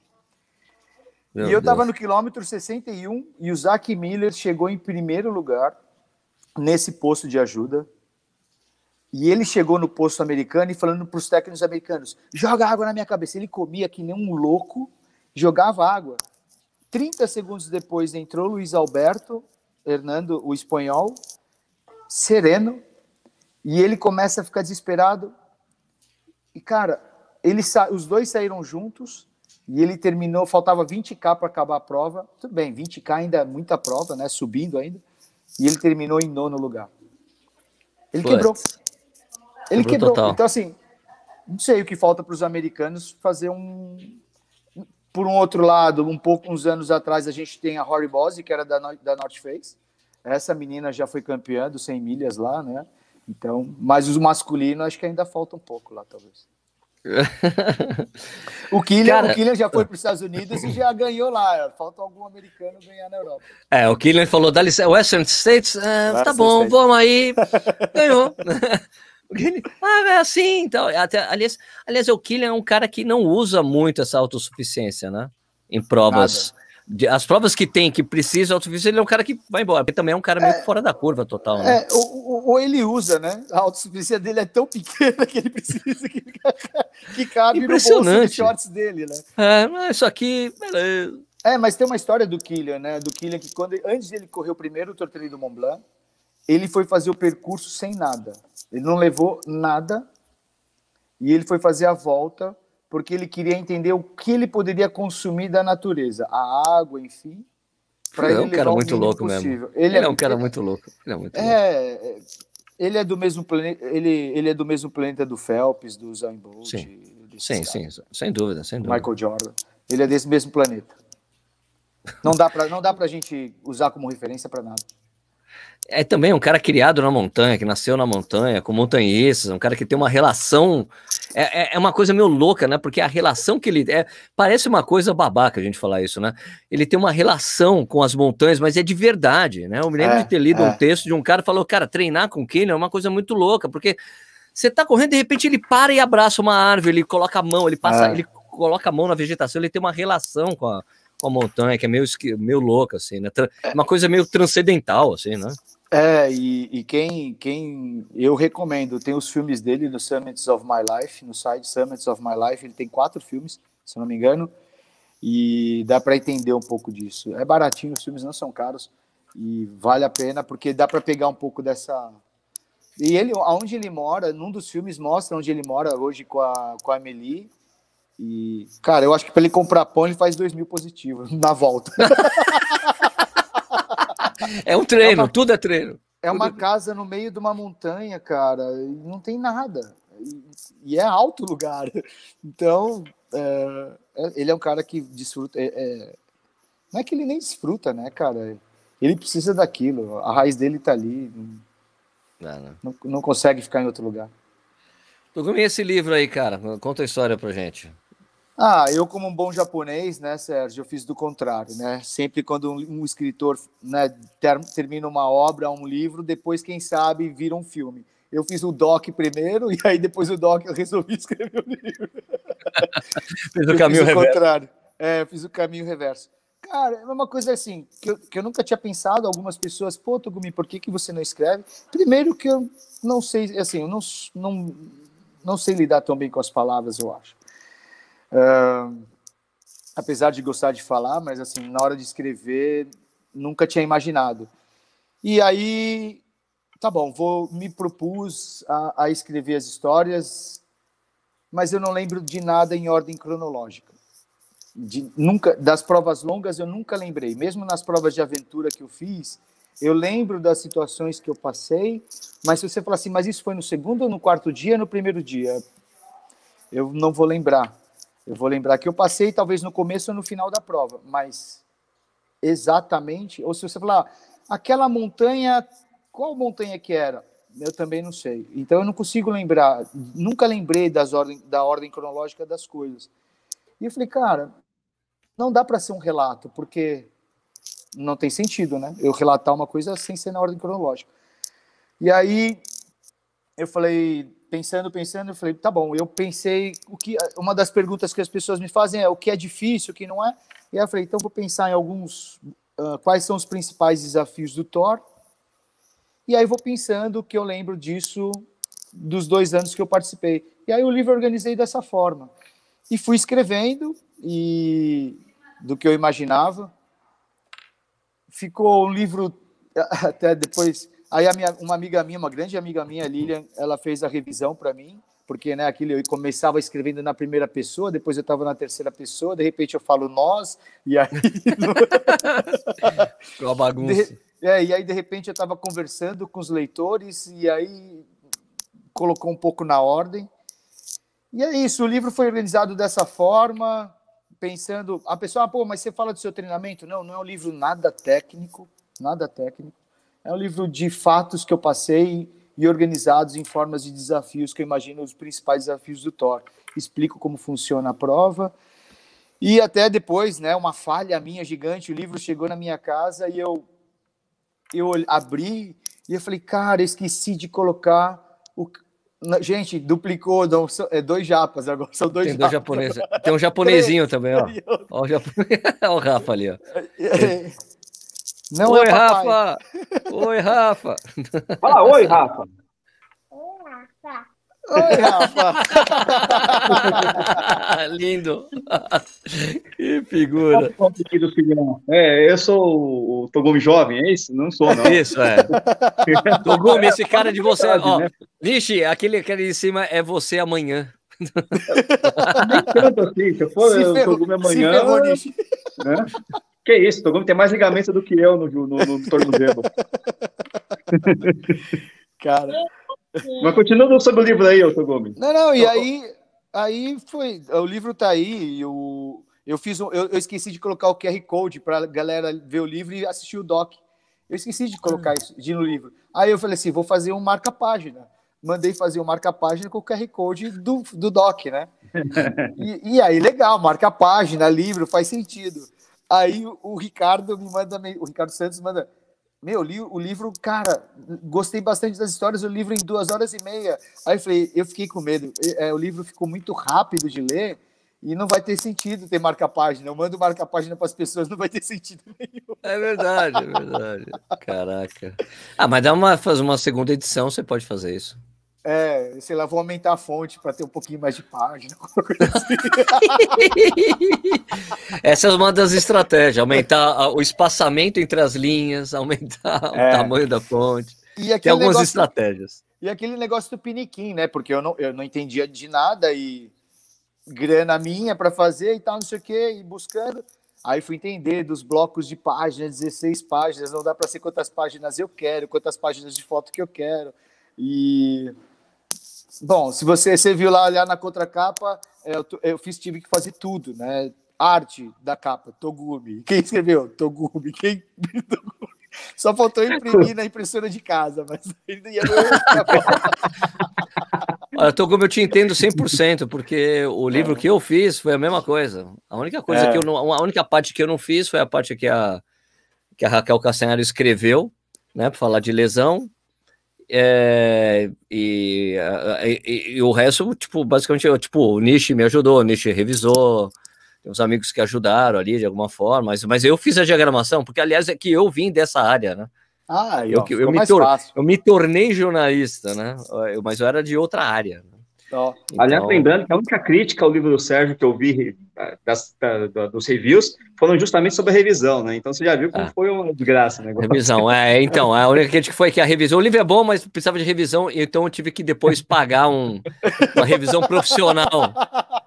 Meu e eu estava no quilômetro 61 e o Zac Miller chegou em primeiro lugar nesse posto de ajuda. E ele chegou no posto americano e falando para os técnicos americanos: joga água na minha cabeça. Ele comia que nem um louco, jogava água. 30 segundos depois entrou Luiz Alberto, Hernando, o espanhol, sereno, e ele começa a ficar desesperado. E, cara, ele os dois saíram juntos e ele terminou, faltava 20k para acabar a prova. Tudo bem, 20k ainda é muita prova, né? Subindo ainda. E ele terminou em nono lugar. Ele quebrou. Ele quebrou. quebrou. Então, assim, não sei o que falta para os americanos fazer um. Por um outro lado, um pouco uns anos atrás, a gente tem a Rory Bose, que era da, da North Face. Essa menina já foi campeã dos 100 milhas lá, né? Então, mas os masculinos acho que ainda falta um pouco lá, talvez. o, Killian, Cara... o Killian já foi para os Estados Unidos e já ganhou lá. Falta algum americano ganhar na Europa. É, o Killian falou, dá licença, Western States, é, tá bom, States. vamos aí. Ganhou. ah, é assim, então. Até, aliás, aliás, o Killian é um cara que não usa muito essa autossuficiência, né? Em provas. Nada as provas que tem, que precisa autossuficiência, ele é um cara que vai embora, porque também é um cara meio é, fora da curva total, né? É, ou, ou, ele usa, né? A autossuficiência dele é tão pequena que ele precisa que, que cabe Impressionante. no bolso de shorts dele, né? É, mas isso aqui, beleza. É, mas tem uma história do Killian, né? Do Killian que quando antes de ele correr o primeiro torneio do Mont Blanc, ele foi fazer o percurso sem nada. Ele não levou nada e ele foi fazer a volta porque ele queria entender o que ele poderia consumir da natureza, a água, enfim. Para ele é um cara muito louco possível. mesmo. Ele, ele é, é, um cara muito louco. Ele é, muito é, louco. ele é do mesmo planeta. Ele, ele é do mesmo planeta do Phelps, do Usain Bolt. Sim, sim, sim, sem dúvida, sem dúvida. Michael Jordan. Ele é desse mesmo planeta. Não dá para não dá para gente usar como referência para nada é também um cara criado na montanha, que nasceu na montanha, com montanhistas, um cara que tem uma relação. É, é, é, uma coisa meio louca, né? Porque a relação que ele. É, parece uma coisa babaca a gente falar isso, né? Ele tem uma relação com as montanhas, mas é de verdade, né? Eu me lembro é, de ter lido um é. texto de um cara que falou: cara, treinar com Kenny é uma coisa muito louca, porque você tá correndo, de repente ele para e abraça uma árvore, ele coloca a mão, ele passa, é. ele coloca a mão na vegetação, ele tem uma relação com a, com a montanha que é meio, meio louca, assim, né? Uma coisa meio transcendental, assim, né? É, e, e, quem, quem eu recomendo, tem os filmes dele no Summits of My Life, no site Summits of My Life, ele tem quatro filmes, se não me engano, e dá para entender um pouco disso. É baratinho, os filmes não são caros e vale a pena porque dá para pegar um pouco dessa. E ele, aonde ele mora, num dos filmes mostra onde ele mora hoje com a, com a Amelie. E, cara, eu acho que para ele comprar pão, ele faz dois mil positivos na volta. É um treino, é uma, tudo é treino. É uma casa no meio de uma montanha, cara, e não tem nada. E, é alto lugar. Então, é, é, ele é um cara que desfruta. É, é, não é que ele nem desfruta, né, cara? Ele precisa daquilo. A raiz dele tá ali. Não, não. não, não consegue ficar em outro lugar. Tugumi, esse livro aí, cara, conta a história pra gente. Ah, eu como um bom japonês, né, Sérgio, eu fiz do contrário, né? Sempre quando um, um escritor né, ter, termina uma obra, um livro, depois, quem sabe, vira um filme. Eu fiz o doc primeiro e aí depois o doc eu resolvi escrever o livro. Fiz o caminho fiz o reverso. Contrário. É, eu fiz o caminho reverso. Cara, é uma coisa assim, que eu, que eu nunca tinha pensado, algumas pessoas, pô, Togumi, por que, que você não escreve? Primeiro que eu não sei, assim, eu não, não, não sei lidar tão bem com as palavras, eu acho. Uh, apesar de gostar de falar, mas assim, na hora de escrever, nunca tinha imaginado. E aí, tá bom, vou me propus a, a escrever as histórias, mas eu não lembro de nada em ordem cronológica. De, nunca das provas longas eu nunca lembrei, mesmo nas provas de aventura que eu fiz, eu lembro das situações que eu passei, mas se você falar assim, mas isso foi no segundo ou no quarto dia, no primeiro dia, eu não vou lembrar. Eu vou lembrar que eu passei talvez no começo ou no final da prova, mas exatamente, ou se você falar, ah, aquela montanha, qual montanha que era? Eu também não sei. Então eu não consigo lembrar, nunca lembrei das ordem, da ordem cronológica das coisas. E eu falei, cara, não dá para ser um relato, porque não tem sentido, né? Eu relatar uma coisa sem ser na ordem cronológica. E aí eu falei, pensando, pensando, eu falei, tá bom, eu pensei, o que uma das perguntas que as pessoas me fazem é o que é difícil, o que não é. E aí eu falei, então vou pensar em alguns, uh, quais são os principais desafios do Thor. E aí vou pensando que eu lembro disso dos dois anos que eu participei. E aí o livro eu organizei dessa forma. E fui escrevendo e do que eu imaginava. Ficou um livro até depois Aí a minha, uma amiga minha, uma grande amiga minha, Lilian, ela fez a revisão para mim, porque né, aquilo eu começava escrevendo na primeira pessoa, depois eu estava na terceira pessoa, de repente eu falo nós, e aí. uma bagunça. De, é, e aí, de repente, eu estava conversando com os leitores, e aí colocou um pouco na ordem. E é isso, o livro foi organizado dessa forma, pensando. A pessoa, ah, pô, mas você fala do seu treinamento? Não, não é um livro nada técnico, nada técnico. É um livro de fatos que eu passei e organizados em formas de desafios que eu imagino os principais desafios do Thor. Explico como funciona a prova. E até depois, né, uma falha minha gigante, o livro chegou na minha casa e eu eu abri e eu falei, cara, esqueci de colocar o Gente, duplicou, não, é dois japas agora, são dois Tem dois japoneses. Tem um japonesinho também, ó. Ó o, ó o Rafa ali, ó. Não oi, é Rafa! Oi, Rafa! Fala oi, Rafa! Oi, Rafa! Oi, Rafa! Lindo! que figura! É, eu sou o Togumi jovem, é isso? Não sou, não. Isso, é. Togumi, esse cara de você. Ó, né? Vixe, aquele, aquele de cima é você amanhã. Nem tanto assim, se eu for se ferrou, Togumi amanhã. Se ferrou, né? Que isso, Togumi tem mais ligamento do que eu no, no, no tornozelo. Cara. Mas continua sobre o livro aí, Togumi. Não, não, e aí, aí foi. O livro tá aí, eu, eu fiz um, eu, eu esqueci de colocar o QR Code para a galera ver o livro e assistir o doc. Eu esqueci de colocar isso de no livro. Aí eu falei assim: vou fazer um marca-página. Mandei fazer um marca-página com o QR Code do, do doc, né? E, e aí, legal, marca-página, livro, faz sentido. Aí o Ricardo me manda, o Ricardo Santos manda, meu, li o livro, cara, gostei bastante das histórias, o livro em duas horas e meia. Aí eu falei, eu fiquei com medo, é, o livro ficou muito rápido de ler e não vai ter sentido ter marca-página. Eu mando marca-página para as pessoas, não vai ter sentido nenhum. É verdade, é verdade. Caraca. Ah, mas dá uma, fazer uma segunda edição, você pode fazer isso. É, sei lá, vou aumentar a fonte para ter um pouquinho mais de página. Assim. Essa é uma das estratégias, aumentar o espaçamento entre as linhas, aumentar é. o tamanho da fonte. E Tem algumas negócio, estratégias. E aquele negócio do piniquim, né? Porque eu não, eu não entendia de nada e grana minha para fazer e tal, não sei o quê, e buscando. Aí fui entender dos blocos de páginas, 16 páginas, não dá para ser quantas páginas eu quero, quantas páginas de foto que eu quero. E Bom, se você, você viu lá olhar na contracapa, é, eu, eu fiz, tive que fazer tudo, né? Arte da capa, Togumi. Quem escreveu? Togumi. Quem. Só faltou imprimir na impressora de casa, mas ainda ia Olha, Togumi, eu te entendo 100%, porque o livro que eu fiz foi a mesma coisa. A única coisa é. que eu não, a única parte que eu não fiz foi a parte que a, que a Raquel Castanhari escreveu, né, para falar de lesão, é, e, e, e, o resto, tipo, basicamente, tipo, o Nishi me ajudou, o Nishi revisou, tem uns amigos que ajudaram ali de alguma forma, mas, mas eu fiz a diagramação, porque aliás é que eu vim dessa área, né? Ah, eu, eu, me tor eu me tornei jornalista, né? Eu, mas eu era de outra área. Né? Então... Aliás, lembrando que a única crítica ao livro do Sérgio que eu vi eh, das, da, dos reviews foram justamente sobre a revisão, né? Então você já viu como ah. foi uma desgraça, né? Revisão, é, então, a única crítica foi que a revisão, o livro é bom, mas precisava de revisão, então eu tive que depois pagar um, uma revisão profissional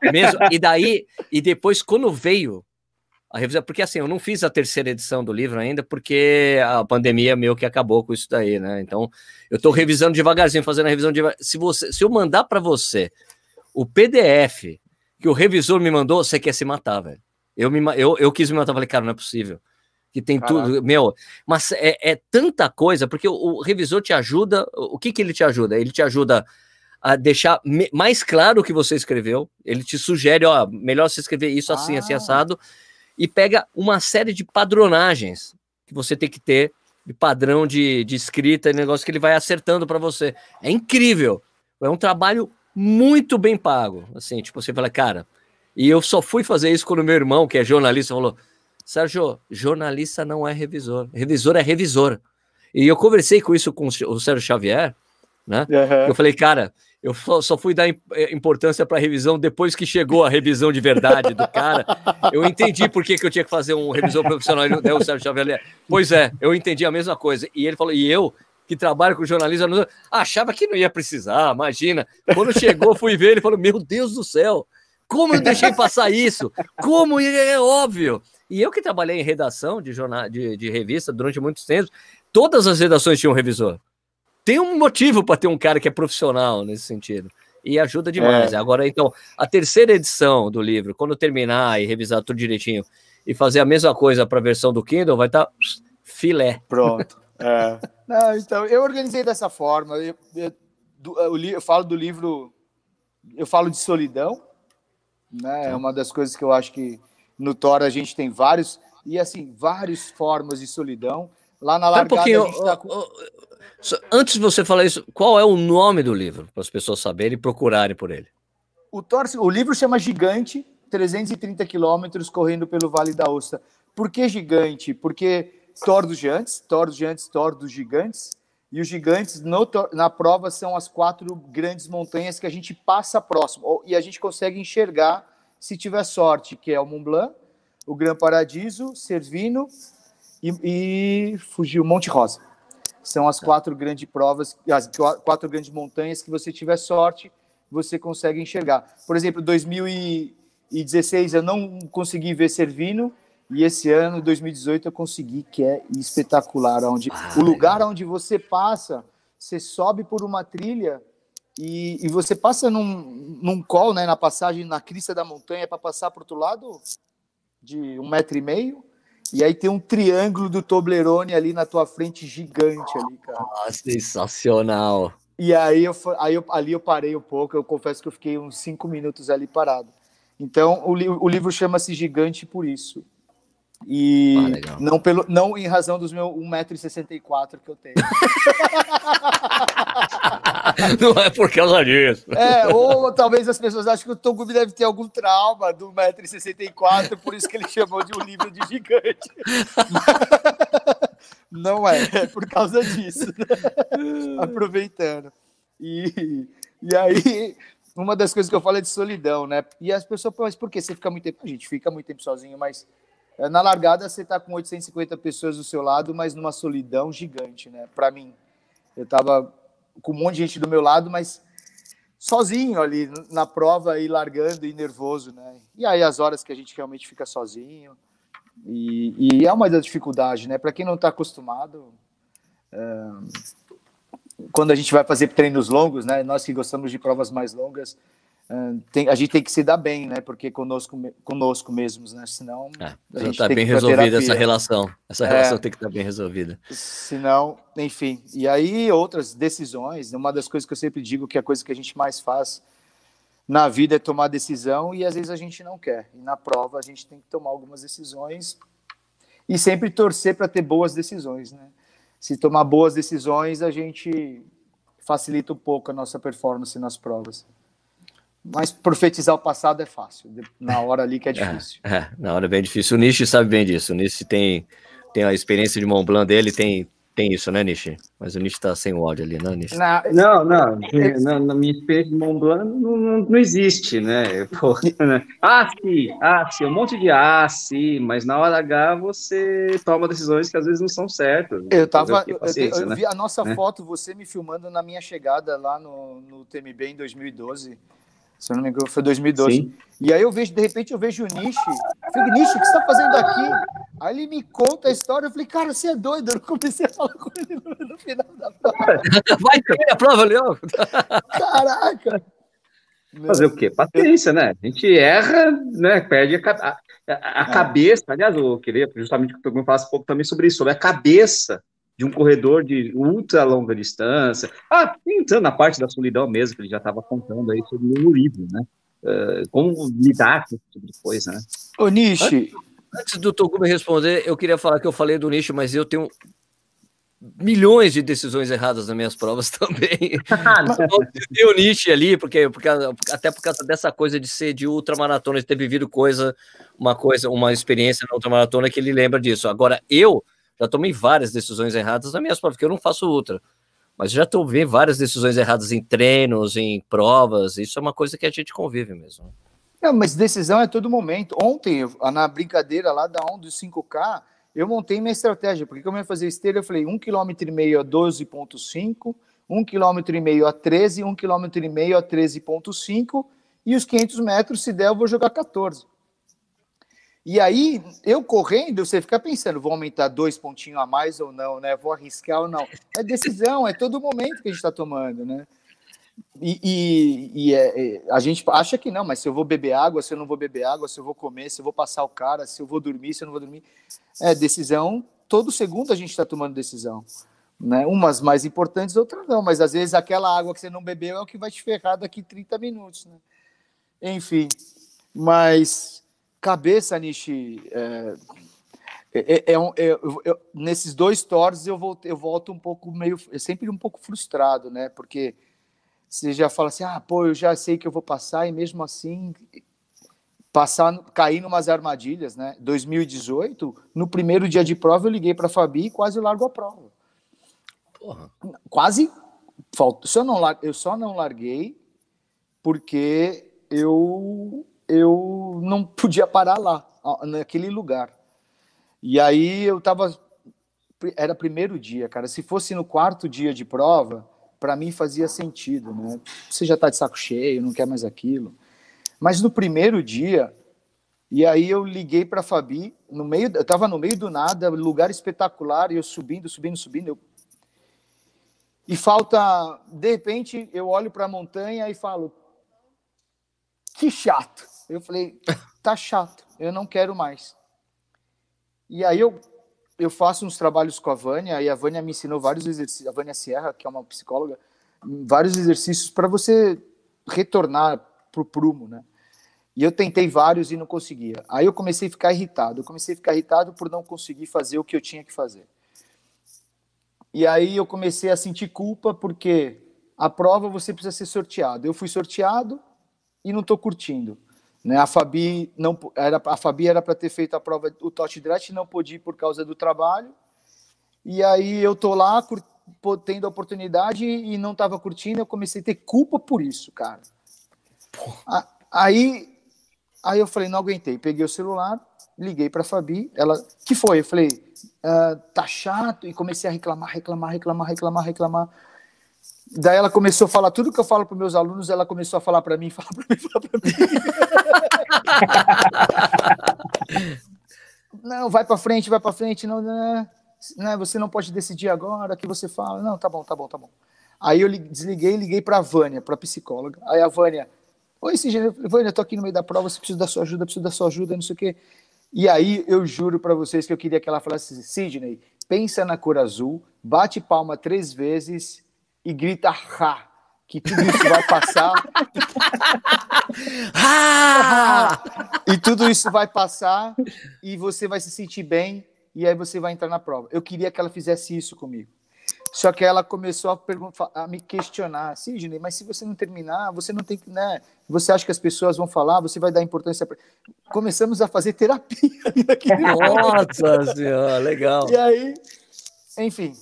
mesmo. E daí, e depois, quando veio a revisão, porque assim, eu não fiz a terceira edição do livro ainda, porque a pandemia meio que acabou com isso daí, né? Então, eu estou revisando devagarzinho, fazendo a revisão de se você, se eu mandar para você o PDF que o revisor me mandou, você quer se matar, velho. Eu, me, eu, eu quis me matar, falei, cara, não é possível. Que tem Caraca. tudo, meu, mas é, é tanta coisa, porque o, o, revisor te ajuda, o que que ele te ajuda? Ele te ajuda a deixar mais claro o que você escreveu, ele te sugere, ó, melhor você escrever isso assim, assim ah. assim, assado, e pega uma série de padronagens que você tem que ter de padrão de, de escrita e negócio que ele vai acertando para você. É incrível. É um trabalho muito bem pago. Assim, tipo, você fala, cara, e eu só fui fazer isso quando meu irmão, que é jornalista, falou: Sérgio, jornalista não é revisor, revisor é revisor. E eu conversei com isso com o Sérgio Xavier, né? Uhum. Eu falei, cara, eu só fui dar eh, importância para a revisão depois que chegou a revisão de verdade do cara. Eu entendi por que, que eu tinha que fazer um revisor profissional. Né, o Sérgio Xavier. Pois é, eu entendi a mesma coisa. E ele falou, e eu, que trabalho com jornalismo, achava que não ia precisar, imagina. Quando chegou, fui ver, ele falou: Meu Deus do céu, como eu deixei passar isso? Como é óbvio. E eu que trabalhei em redação de, jornal, de, de revista durante muitos tempos, todas as redações tinham revisor tem um motivo para ter um cara que é profissional nesse sentido. E ajuda demais. É. Agora, então, a terceira edição do livro, quando terminar e revisar tudo direitinho e fazer a mesma coisa para a versão do Kindle, vai estar tá filé. Pronto. É. Não, então, eu organizei dessa forma. Eu, eu, eu, eu, falo do livro, eu falo de solidão, né? É uma das coisas que eu acho que no Thor a gente tem vários, e assim, várias formas de solidão. Lá na largada um a gente tá com... Antes de você falar isso, qual é o nome do livro, para as pessoas saberem e procurarem por ele? O, Thor, o livro chama Gigante, 330 quilômetros correndo pelo Vale da Ossa. Por que gigante? Porque Thor dos Gigantes, Thor dos Gigantes, Thor dos Gigantes. E os gigantes no, na prova são as quatro grandes montanhas que a gente passa próximo. E a gente consegue enxergar, se tiver sorte, que é o Mont Blanc, o Gran Paradiso, Cervino e, e fugiu Monte Rosa. São as quatro grandes provas, as quatro grandes montanhas que você tiver sorte, você consegue enxergar. Por exemplo, 2016 eu não consegui ver Servino e esse ano, 2018, eu consegui, que é espetacular, onde ah, o lugar é. onde você passa, você sobe por uma trilha e, e você passa num, num col, né, na passagem na crista da montanha para passar para o outro lado de um metro e meio e aí tem um triângulo do Toblerone ali na tua frente gigante ali, cara. Ah, sensacional. E aí, eu, aí eu, ali eu parei um pouco, eu confesso que eu fiquei uns cinco minutos ali parado. Então, o, li, o livro chama-se Gigante por isso. E ah, não, pelo, não em razão dos meus 1,64m que eu tenho. não é por causa disso. É, ou talvez as pessoas achem que o Togumi deve ter algum trauma do 1,64m, por isso que ele chamou de um livro de gigante. Não é, é por causa disso. Aproveitando. E, e aí, uma das coisas que eu falo é de solidão, né? E as pessoas, mas por que você fica muito tempo? A gente fica muito tempo sozinho, mas é, na largada você está com 850 pessoas do seu lado, mas numa solidão gigante, né? Para mim, eu estava com um monte de gente do meu lado, mas sozinho ali na prova e largando e nervoso, né? E aí as horas que a gente realmente fica sozinho e, e é uma da dificuldade, né? Para quem não está acostumado, é, quando a gente vai fazer treinos longos, né? Nós que gostamos de provas mais longas, tem, a gente tem que se dar bem, né? Porque conosco, conosco mesmos, né? Senão. É, a gente tá bem resolvida essa relação. Essa relação é, tem que estar tá bem resolvida. Senão, enfim. E aí, outras decisões. Uma das coisas que eu sempre digo que a coisa que a gente mais faz na vida é tomar decisão e às vezes a gente não quer. E na prova a gente tem que tomar algumas decisões e sempre torcer para ter boas decisões, né? Se tomar boas decisões, a gente facilita um pouco a nossa performance nas provas. Mas profetizar o passado é fácil, na hora ali que é, é difícil. É, é na hora é bem difícil. O Nishi sabe bem disso. O Nishi tem, tem a experiência de Mont Blanc dele, tem tem isso, né, Nishi? Mas o Nishi tá sem o áudio ali, né, Nishi? Não, não, não. Na, minha experiência de Mont Blanc não, não, não existe, né? Porra, né? Ah, sim, ah, sim, um monte de ah, sim, mas na hora H você toma decisões que às vezes não são certas. Eu tava, eu, eu, eu, né? vi a nossa né? foto, você me filmando na minha chegada lá no, no TMB em 2012. Se eu não me engano, foi 2012. Sim. E aí eu vejo, de repente, eu vejo o Nishi. Falei, Nishi, o que você está fazendo aqui? Aí ele me conta a história. Eu falei, cara, você é doido. Eu comecei a falar com ele no, final da prova. Vai também a prova, Leão. Caraca. Fazer o quê? Paciência, né? A gente erra, né? Perde a, a, a é. cabeça. Aliás, eu queria justamente que o falasse um pouco também sobre isso, sobre a cabeça de um corredor de ultra longa distância. Ah, entrando na parte da solidão mesmo, que ele já estava contando aí sobre o livro, né? Uh, como lidar com esse tipo de coisa, né? Ô, Nishi. Antes, do Togumi responder, eu queria falar que eu falei do Nishi, mas eu tenho milhões de decisões erradas nas minhas provas também. Tem o Nishi ali, porque, porque até por causa dessa coisa de ser de ultramaratona, de ter vivido coisa, uma coisa, uma experiência na ultramaratona que ele lembra disso. Agora, eu já tomei várias decisões erradas nas minhas provas, porque eu não faço ultra. Mas já tomei várias decisões erradas em treinos, em provas. Isso é uma coisa que a gente convive mesmo. Não, mas decisão é todo momento. Ontem, na brincadeira lá da onda dos 5K, eu montei minha estratégia. Porque como eu ia fazer esteira, eu falei 1,5 km a 12,5, 1,5 km a 13, 1,5 km a 13,5 e os 500 metros, se der, eu vou jogar 14. E aí, eu correndo, você fica pensando, vou aumentar dois pontinhos a mais ou não, né? Vou arriscar ou não. É decisão, é todo momento que a gente está tomando, né? E, e, e é, é, a gente acha que não, mas se eu vou beber água, se eu não vou beber água, se eu vou comer, se eu vou passar o cara, se eu vou dormir, se eu não vou dormir. É decisão, todo segundo a gente está tomando decisão. Né? Umas mais importantes, outras não, mas às vezes aquela água que você não bebeu é o que vai te ferrar daqui 30 minutos. Né? Enfim, mas cabeça, Nishi, é, é, é, é eu, nesses dois torres eu, volto, eu volto um pouco meio, sempre um pouco frustrado, né? Porque você já fala assim, ah, pô, eu já sei que eu vou passar e mesmo assim passar, cair numas armadilhas, né? 2018, no primeiro dia de prova eu liguei para Fabi e quase largo a prova. Porra. Quase, falta, só não, eu só não larguei porque eu eu não podia parar lá, naquele lugar. E aí eu tava. Era primeiro dia, cara. Se fosse no quarto dia de prova, para mim fazia sentido, né? Você já tá de saco cheio, não quer mais aquilo. Mas no primeiro dia, e aí eu liguei para Fabi, no meio, eu tava no meio do nada, lugar espetacular, e eu subindo, subindo, subindo. Eu... E falta, de repente, eu olho para a montanha e falo: que chato. Eu falei, tá chato, eu não quero mais. E aí eu, eu faço uns trabalhos com a Vânia, e a Vânia me ensinou vários exercícios, a Vânia Sierra, que é uma psicóloga, vários exercícios para você retornar pro prumo, né? E eu tentei vários e não conseguia. Aí eu comecei a ficar irritado. Eu comecei a ficar irritado por não conseguir fazer o que eu tinha que fazer. E aí eu comecei a sentir culpa porque a prova você precisa ser sorteado. Eu fui sorteado e não estou curtindo. Né? A Fabi não era a Fabi era para ter feito a prova o Tot Dress não pôde ir por causa do trabalho. E aí eu tô lá tendo a oportunidade e não estava curtindo, eu comecei a ter culpa por isso, cara. Aí aí eu falei, não aguentei, peguei o celular, liguei para a Fabi, ela, que foi? Eu falei, ah, tá chato e comecei a reclamar, reclamar, reclamar, reclamar, reclamar. Daí ela começou a falar tudo que eu falo para meus alunos, ela começou a falar para mim, falar para mim, falar para mim. não, vai para frente, vai para frente, não, não, não, você não pode decidir agora, que você fala. Não, tá bom, tá bom, tá bom. Aí eu desliguei, liguei para a Vânia, para a psicóloga. Aí a Vânia, oi, Sidney, Vânia, eu tô aqui no meio da prova, você precisa da sua ajuda, preciso da sua ajuda, não sei o quê. E aí eu juro para vocês que eu queria que ela falasse, Sidney, pensa na cor azul, bate palma três vezes e grita ha, que tudo isso vai passar. e tudo isso vai passar e você vai se sentir bem e aí você vai entrar na prova. Eu queria que ela fizesse isso comigo. Só que ela começou a, a me questionar, Sidney, mas se você não terminar, você não tem que, né? Você acha que as pessoas vão falar, você vai dar importância para. Começamos a fazer terapia. Nossa senhora, legal. E aí, enfim,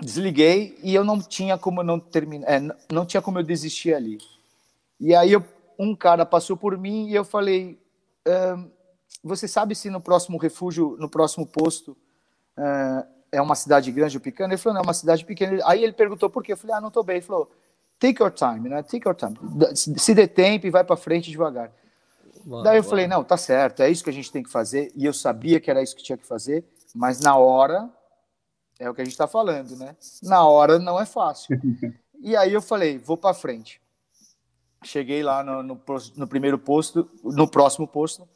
desliguei e eu não tinha como não terminar, é, não tinha como eu desistir ali. E aí eu, um cara passou por mim e eu falei, você sabe se no próximo refúgio, no próximo posto, uh, é uma cidade grande ou pequena? Ele falou, não, é uma cidade pequena. Aí ele perguntou por quê. Eu falei, ah, não estou bem. Ele falou, take your time, né? Take your time. Se dê tempo e vai para frente devagar. Uau, Daí eu uau. falei, não, tá certo, é isso que a gente tem que fazer. E eu sabia que era isso que tinha que fazer, mas na hora é o que a gente está falando, né? Na hora não é fácil. e aí eu falei, vou para frente. Cheguei lá no, no, no, primeiro posto, no próximo posto,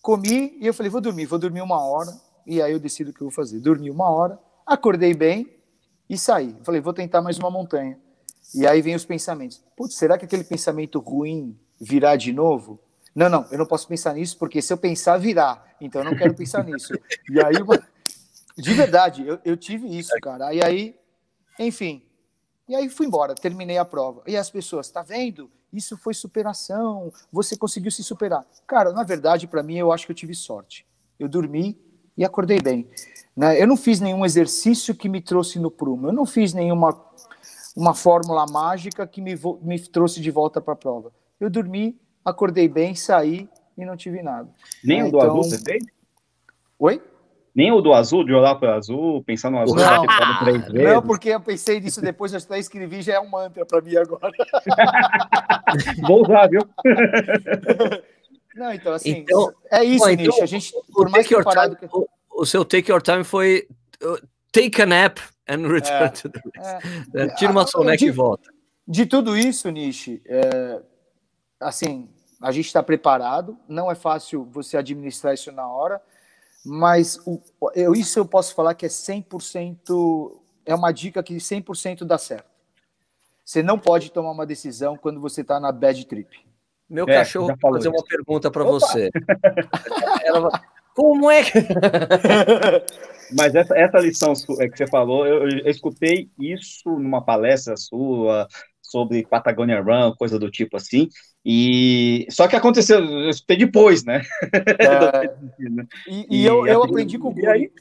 comi e eu falei, vou dormir, vou dormir uma hora e aí eu decido o que eu vou fazer. Dormi uma hora, acordei bem e saí. falei, vou tentar mais uma montanha. E aí vem os pensamentos. Putz, será que aquele pensamento ruim virá de novo? Não, não, eu não posso pensar nisso, porque se eu pensar, virá. Então eu não quero pensar nisso. E aí, de verdade, eu, eu tive isso, cara. E aí, enfim. E aí fui embora, terminei a prova. E as pessoas, tá vendo? Isso foi superação, você conseguiu se superar. Cara, na verdade, para mim, eu acho que eu tive sorte. Eu dormi e acordei bem. Né? Eu não fiz nenhum exercício que me trouxe no prumo, eu não fiz nenhuma uma fórmula mágica que me, me trouxe de volta para a prova. Eu dormi, acordei bem, saí e não tive nada. Nem né? o do então... azul você fez? Oi? Nem o do azul, de olhar para o azul, pensar no azul, não, três vezes. Não, porque eu pensei nisso depois, eu até escrevi, já é um mantra para mim agora. Vou usar, viu? Não, então, assim, então, é isso, bom, então, A gente, por mais que parado... Time, o, o, seu take your time foi uh, take a nap and return é, to the race. É, Tira uma soneca e volta. De tudo isso, Nishi, é, assim, a gente está preparado, não é fácil você administrar isso na hora, mas o, eu, isso eu posso falar que é 100%, é uma dica que 100% dá certo. Você não pode tomar uma decisão quando você está na bad trip. Meu é, cachorro vai fazer isso. uma pergunta para você. Ela, como é que... Mas essa, essa lição é que você falou, eu, eu, escutei isso numa palestra sua sobre Patagonia Run, coisa do tipo assim, e só que aconteceu, eu escutei depois, né? É, e, e, eu, eu aprendi com o Guri.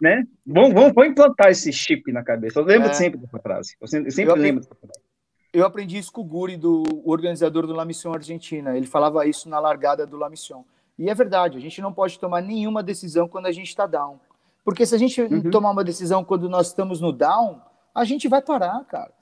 Né? Vamos, vamos, vamos, implantar esse chip na cabeça. Eu lembro é. sempre dessa frase. Eu sempre, sempre eu lembro dessa frase. Eu aprendi isso com o Guri, do organizador do La Mission Argentina. Ele falava isso na largada do La Mission. E é verdade, a gente não pode tomar nenhuma decisão quando a gente está down. Porque se a gente uhum. tomar uma decisão quando nós estamos no down, a gente vai parar, cara.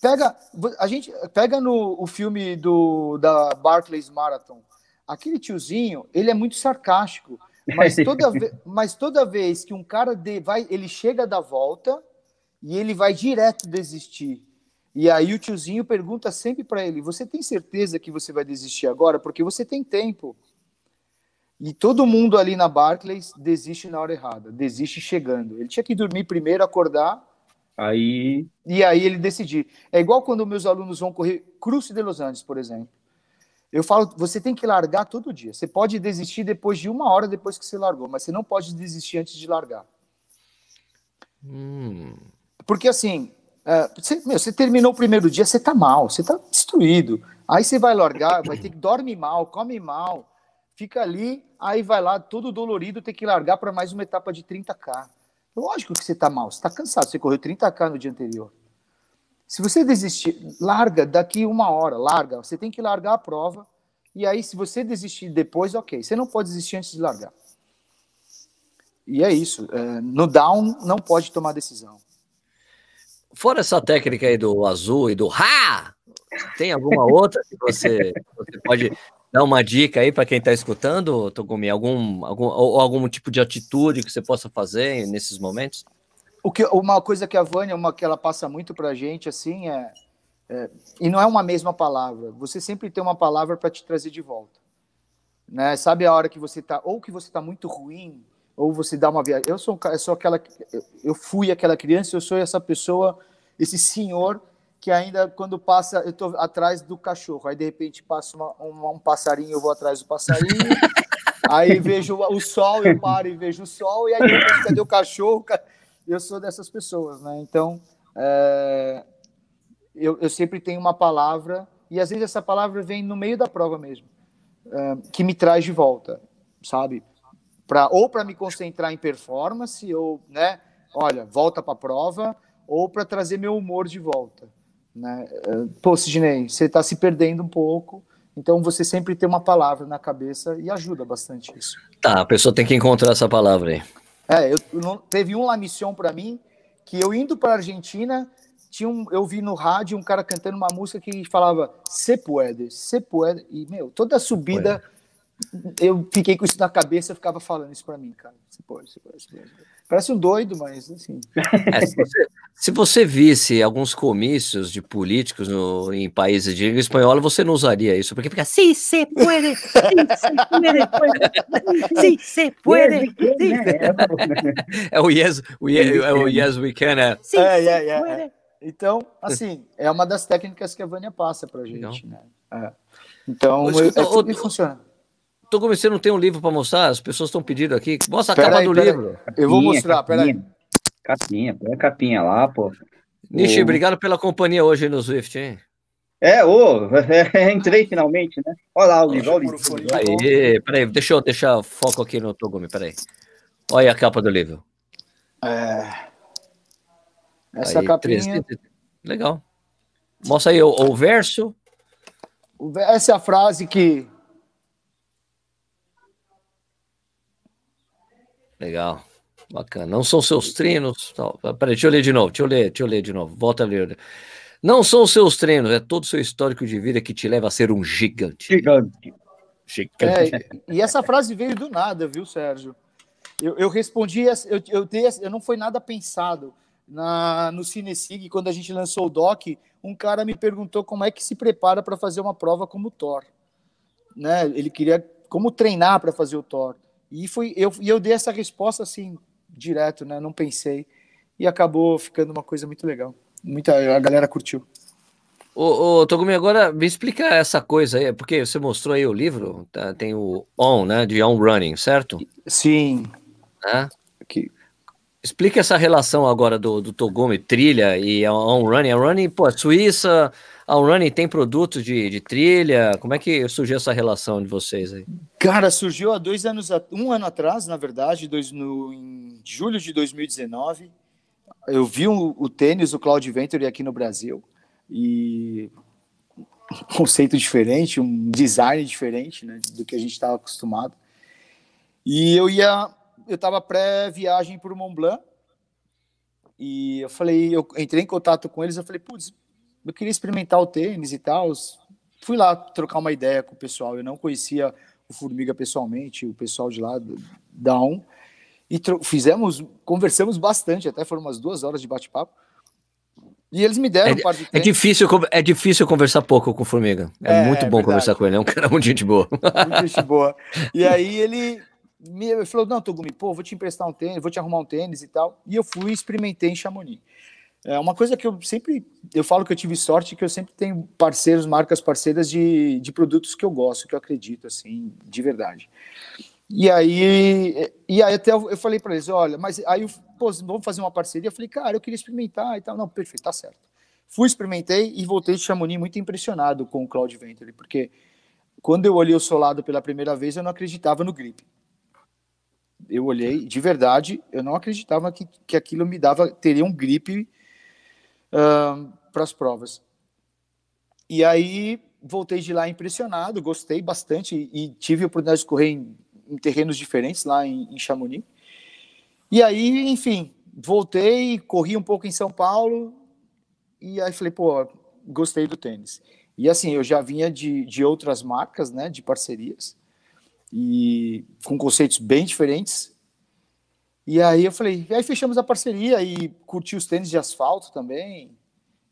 Pega, a gente pega no o filme do da Barclays Marathon. Aquele tiozinho, ele é muito sarcástico, mas toda, ve, mas toda vez que um cara de, vai, ele chega da volta e ele vai direto desistir. E aí o tiozinho pergunta sempre para ele: "Você tem certeza que você vai desistir agora? Porque você tem tempo". E todo mundo ali na Barclays desiste na hora errada, desiste chegando. Ele tinha que dormir primeiro, acordar. Aí. E aí ele decidir. É igual quando meus alunos vão correr Cruze de Los Angeles, por exemplo. Eu falo, você tem que largar todo dia. Você pode desistir depois de uma hora depois que você largou, mas você não pode desistir antes de largar. Hum. Porque assim, é, você, meu, você terminou o primeiro dia, você tá mal, você tá destruído. Aí você vai largar, vai ter que dormir mal, come mal fica ali, aí vai lá, todo dolorido, tem que largar para mais uma etapa de 30K. Lógico que você está mal, você está cansado, você correu 30K no dia anterior. Se você desistir, larga daqui uma hora, larga. Você tem que largar a prova. E aí, se você desistir depois, ok. Você não pode desistir antes de largar. E é isso. É, no down, não pode tomar decisão. Fora essa técnica aí do azul e do ha, tem alguma outra que você, você pode Dá uma dica aí para quem está escutando, Togumi, algum, algum, ou algum tipo de atitude que você possa fazer nesses momentos? O que, uma coisa que a Vânia, uma que ela passa muito para a gente, assim, é, é, e não é uma mesma palavra. Você sempre tem uma palavra para te trazer de volta. Né? Sabe a hora que você está, ou que você está muito ruim, ou você dá uma viagem. Eu sou, eu sou aquela, eu fui aquela criança, eu sou essa pessoa, esse senhor que ainda quando passa, eu estou atrás do cachorro, aí de repente passa uma, uma, um passarinho, eu vou atrás do passarinho, aí vejo o sol, eu paro e vejo o sol, e aí depois, cadê o cachorro? Eu sou dessas pessoas, né? Então, é, eu, eu sempre tenho uma palavra, e às vezes essa palavra vem no meio da prova mesmo, é, que me traz de volta, sabe? Pra, ou para me concentrar em performance, ou, né? Olha, volta para a prova, ou para trazer meu humor de volta. Né? É, pô, Sidney, você está se perdendo um pouco, então você sempre tem uma palavra na cabeça e ajuda bastante isso. Tá, a pessoa tem que encontrar essa palavra aí. É, eu, não, teve um La Mission para mim que eu indo para a Argentina, tinha um, eu vi no rádio um cara cantando uma música que falava Se puede, se puede, e meu, toda a subida eu fiquei com isso na cabeça, eu ficava falando isso para mim, cara. Se pode, se pode, se pode. Parece um doido, mas assim. É, se, você, se, você, visse alguns comícios de políticos no, em países de língua espanhola, você não usaria isso, porque fica sim, se puede, sim, se puede, É o yes, o yes, é o yes we can, é. Sim, é, é, é, Então, assim, é uma das técnicas que a Vânia passa pra gente, né? É. Então, eu, é, o, funciona. Togumi, você não tem um livro para mostrar? As pessoas estão pedindo aqui. Mostra a capa aí, do livro. Aí. Eu vou mostrar, peraí. Capinha, põe a capinha lá, pô. Nishi, obrigado pela companhia hoje no Swift, hein? É, ô, oh, entrei finalmente, né? Olha lá o livro, olha o livro. Aí, peraí, deixa eu deixar foco aqui no Togumi, peraí. Olha a capa do livro. É... Essa aí, capinha... 300... Legal. Mostra aí o, o verso. Essa é a frase que Legal. Bacana. Não são seus treinos. Peraí, deixa eu ler de novo. Deixa eu ler, deixa eu ler de novo. Volta a ler. Não são os seus treinos, é todo o seu histórico de vida que te leva a ser um gigante. Gigante. Gigante. É, e essa frase veio do nada, viu, Sérgio? Eu, eu respondi, eu, eu, dei, eu não foi nada pensado. Na, no Cinesig, quando a gente lançou o doc, um cara me perguntou como é que se prepara para fazer uma prova como Thor. Né? Ele queria como treinar para fazer o Thor. E foi eu, e eu dei essa resposta assim, direto, né? Não pensei. E acabou ficando uma coisa muito legal. Muita, a galera curtiu. Ô, ô Togumi, agora me explica essa coisa aí, porque você mostrou aí o livro, tá, tem o On, né, de On Running, certo? Sim. É? Que... Explica essa relação agora do, do Togumi, trilha e On Running. A Running, pô, Suíça, a Running tem produtos de, de trilha? Como é que surgiu essa relação de vocês aí? Cara, surgiu há dois anos, um ano atrás, na verdade, dois, no, em julho de 2019. Eu vi um, o tênis, o Cloud Venture aqui no Brasil e um conceito diferente, um design diferente, né, do que a gente estava acostumado. E eu ia, eu estava pré-viagem para o Mont Blanc e eu falei, eu entrei em contato com eles, eu falei, putz, eu queria experimentar o tênis e tal. Fui lá trocar uma ideia com o pessoal. Eu não conhecia o Formiga pessoalmente, o pessoal de lá da ON. E fizemos, conversamos bastante, até foram umas duas horas de bate-papo. E eles me deram é, um par de é difícil É difícil conversar pouco com o Formiga. É, é muito bom verdade. conversar com ele, é um cara muito gente boa. Muito gente boa. E aí ele me falou: Não, Togumi, pô, vou te emprestar um tênis, vou te arrumar um tênis e tal. E eu fui e experimentei em Chamonix. É uma coisa que eu sempre, eu falo que eu tive sorte, que eu sempre tenho parceiros, marcas parceiras de, de produtos que eu gosto, que eu acredito, assim, de verdade. E aí, e aí até eu, falei para eles, olha, mas aí, pô, vamos fazer uma parceria? Eu falei, cara, eu queria experimentar e tal. Não, perfeito, tá certo. Fui, experimentei e voltei de Chamonix muito impressionado com o Cloud Venture, porque quando eu olhei o solado pela primeira vez, eu não acreditava no grip. Eu olhei, de verdade, eu não acreditava que, que aquilo me dava, teria um grip para as provas. E aí voltei de lá impressionado, gostei bastante e tive a oportunidade de correr em, em terrenos diferentes lá em, em, Chamonix. E aí, enfim, voltei, corri um pouco em São Paulo e aí falei, pô, gostei do tênis. E assim, eu já vinha de, de outras marcas, né, de parcerias e com conceitos bem diferentes e aí eu falei, aí fechamos a parceria e curti os tênis de asfalto também,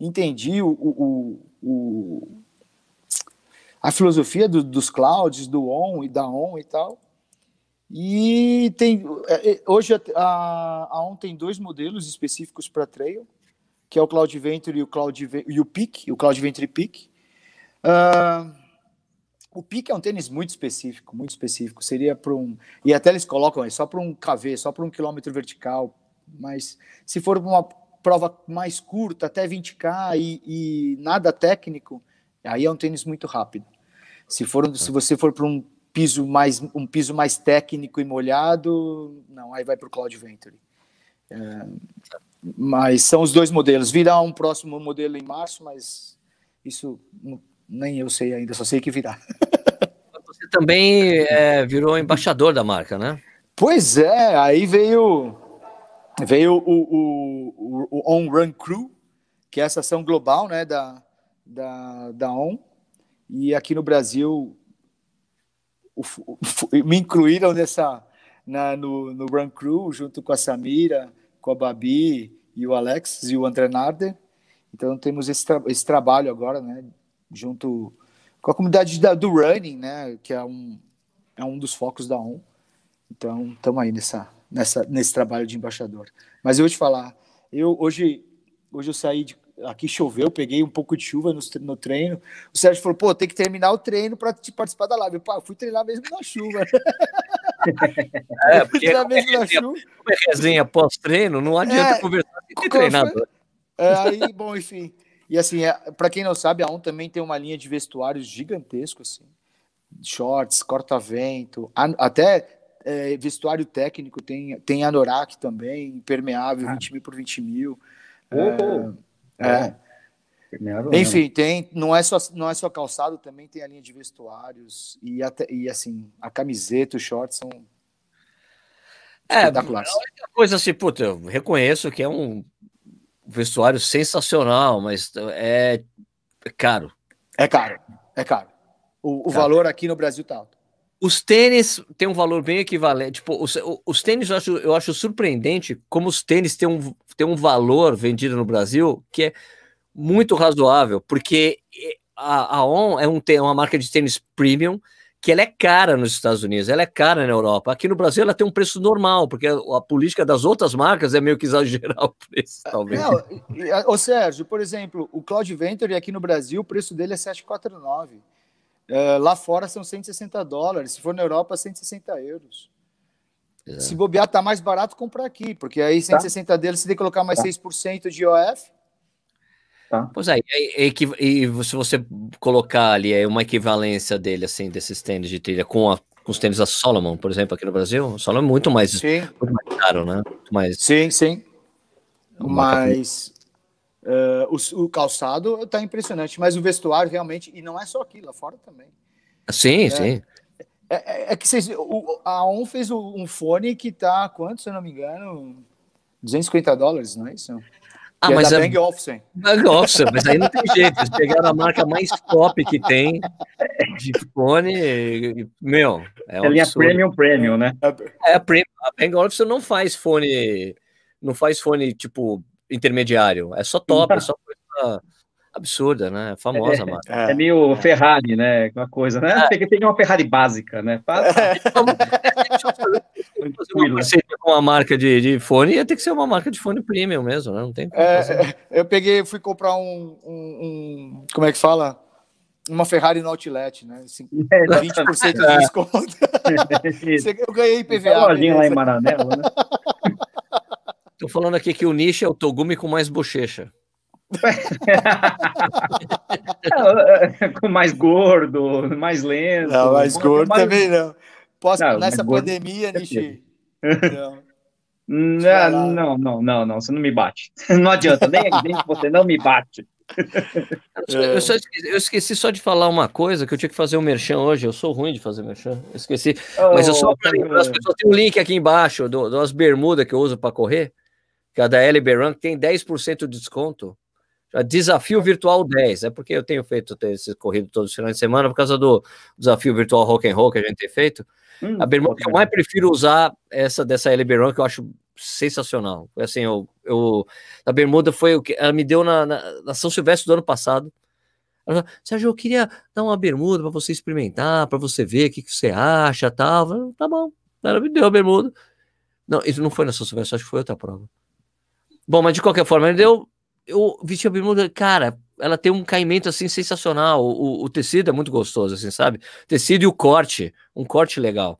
entendi o, o, o a filosofia do, dos clouds, do on e da on e tal. E tem é, é, hoje a, a on tem dois modelos específicos para trail, que é o Cloud Venture e o Cloud e o Peak, o Cloud Venture Peak. Uh, o pique é um tênis muito específico, muito específico. Seria para um. E até eles colocam aí, só para um KV, só para um quilômetro vertical. Mas se for uma prova mais curta, até 20K e, e nada técnico, aí é um tênis muito rápido. Se, for, se você for para um piso mais um piso mais técnico e molhado, não, aí vai para o Cloud Venture. É, Mas são os dois modelos. Virá um próximo modelo em março, mas isso nem eu sei ainda, só sei que virá. Você também é, virou embaixador da marca, né? Pois é, aí veio veio o, o, o, On Run Crew, que é essa ação global né, da, da, da ON, e aqui no Brasil o, me incluíram nessa na, no, no Run Crew junto com a Samira, com a Babi e o Alex e o André Narder. Então temos esse, tra esse trabalho agora, né, junto com a comunidade da, do running, né, que é um é um dos focos da ON. Então estamos aí nessa nessa nesse trabalho de embaixador. Mas eu vou te falar, eu hoje hoje eu saí de aqui choveu, peguei um pouco de chuva no, no treino. O Sérgio falou: pô, tem que terminar o treino para participar da live. Eu fui treinar mesmo na chuva. É, porque treinar mesmo na chuva. É resenha pós-treino, não adianta é, conversar com treinador. É, aí, bom, enfim. E assim, é, para quem não sabe, a ON também tem uma linha de vestuários gigantesco, assim. Shorts, corta-vento, até é, vestuário técnico, tem, tem anorak também, impermeável, ah. 20 mil por 20 mil. Oh, é. é. Enfim, tem, não é só não é só calçado, também tem a linha de vestuários e até e assim, a camiseta, os shorts são é, espetaculares. É coisa assim, puta, eu reconheço que é um vestuário sensacional, mas é caro. É caro, é caro. O, o caro. valor aqui no Brasil tá alto. Os tênis têm um valor bem equivalente. Tipo, os, os tênis eu acho, eu acho surpreendente como os tênis têm um, têm um valor vendido no Brasil que é muito razoável, porque a, a ON é um, é uma marca de tênis premium que ela é cara nos Estados Unidos, ela é cara na Europa. Aqui no Brasil ela tem um preço normal, porque a, política das outras marcas é meio que exagerar o preço, talvez. Não, ô Sérgio, por exemplo, o Cloud Venture aqui no Brasil, o preço dele é 749. É, lá fora são 160 dólares, se for na Europa, 160 euros. É. Se bobear, tá mais barato comprar aqui, porque aí 160 tá. deles você tem que colocar mais tá. 6% de IOF. Tá. Pois é, e, e, e, se você colocar ali é uma equivalência dele, assim, desses tênis de trilha com, a, com os tênis da Solomon, por exemplo, aqui no Brasil, o Solomon é muito mais, muito mais caro, né? Muito mais... Sim, sim. Mas Uh, o, o, calçado está impressionante, mas o vestuário realmente, e não é só aqui, lá fora também. Sim, é, sim. É, é, é que vocês, o, a ON fez um fone que está, quanto, se eu não me engano, 250 dólares, não é isso? Ah, é mas é Bang Olufsen. Bang Olufsen, mas aí não tem jeito. Eles pegaram a marca mais top que tem de fone. Meu, é, é linha premium, premium, né? É, a, premium, a Bang Olufsen não faz fone, não faz fone tipo intermediário. É só top, é só coisa absurda, né? É famosa, é, mano. É, é meio Ferrari, né? Uma coisa, né? É. Tem que ter uma Ferrari básica, né? com uma marca de, de fone ia ter que ser uma marca de fone premium mesmo, né? Não tem é, Eu peguei, fui comprar um, um, um, Como é que fala? Uma Ferrari no Outlet, né? Assim, 20% de desconto. eu ganhei PVA. Lojinha lá em Maranello, né? Tô falando aqui que o nicho é o Togumi com mais bochecha. com mais gordo, mais lento. Não, mais gordo mais... também não. Posso, não, nessa pandemia, Nishi. Não. Não, não, não, não, você não me bate. Não adianta, nem, nem você não me bate. Eu, só esqueci, eu, esqueci, só de falar uma coisa que eu tinha que fazer um merchan hoje. Eu sou ruim de fazer merchan, eu esqueci. Oh, Mas eu só para lembrar as pessoas, tem um link aqui embaixo do, das bermudas que eu uso para correr que é a da LB Run, que tem 10% de desconto. Desafio Virtual 10, é porque eu tenho feito esse corrido todos os finais de semana por causa do desafio virtual rock and roll que a gente tem feito. Hum, a bermuda que eu mais prefiro usar essa dessa LB Run, que eu acho sensacional. Assim, eu, eu a bermuda foi o que ela me deu na, na, na São Silvestre do ano passado. Ela falou, Sérgio, eu queria dar uma bermuda para você experimentar, para você ver o que, que você acha, tal. Falei, tá bom. Ela me deu a bermuda. Não, isso não foi na São Silvestre, acho que foi outra prova. Bom, mas de qualquer forma, eu, eu vesti a bermuda, cara, ela tem um caimento assim sensacional. O, o, o, tecido é muito gostoso, assim, sabe? Tecido e o corte, um corte legal.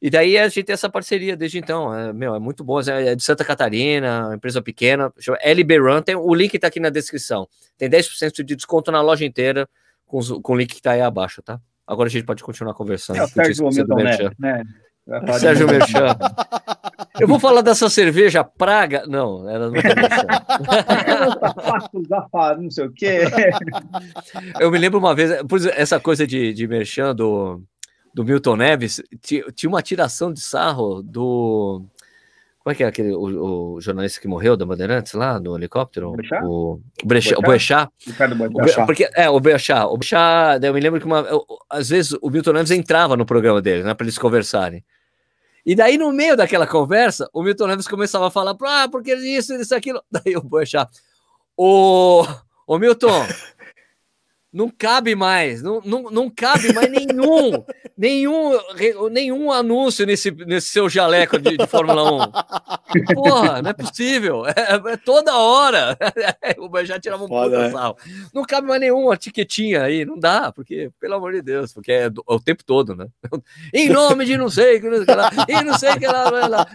E daí a gente tem essa parceria desde então. É, meu, é muito bom. É de Santa Catarina, empresa pequena. Chama LB Run. Tem, o link tá aqui na descrição. Tem 10% de desconto na loja inteira com, com o link que tá aí abaixo, tá? Agora a gente pode continuar conversando. É o Sérgio Milton, né? né? Sérgio Merchan. Eu vou falar dessa cerveja Praga. Não, ela não tá não sei o quê. Eu me lembro uma vez, essa coisa de, de merchan do, do Milton Neves, tinha uma tiração de sarro do. Como é que é aquele o, o, jornalista que morreu da Bandeirantes lá no helicóptero? O, o Brechá. O Boechat. Porque, é, o Boechat. O Boechat, eu me lembro que uma, eu, às vezes o Milton Neves entrava no programa dele, né, para eles conversarem. E daí, no meio daquela conversa, o Milton Neves começava a falar, ah, porque isso, isso, aquilo. Daí o Boechat, ô, ô Milton, não cabe mais, não, não, não cabe mais nenhum, nenhum, nenhum anúncio nesse, nesse seu jaleco de, de Fórmula 1. Porra, não é possível, é, é toda hora. O já tirava um Foda, puta é. sal. Não cabe mais nenhuma etiquetinha aí, não dá, porque, pelo amor de Deus, porque é, do, é o tempo todo, né? Em nome de não sei, que lá, e não sei que lá, lá, lá.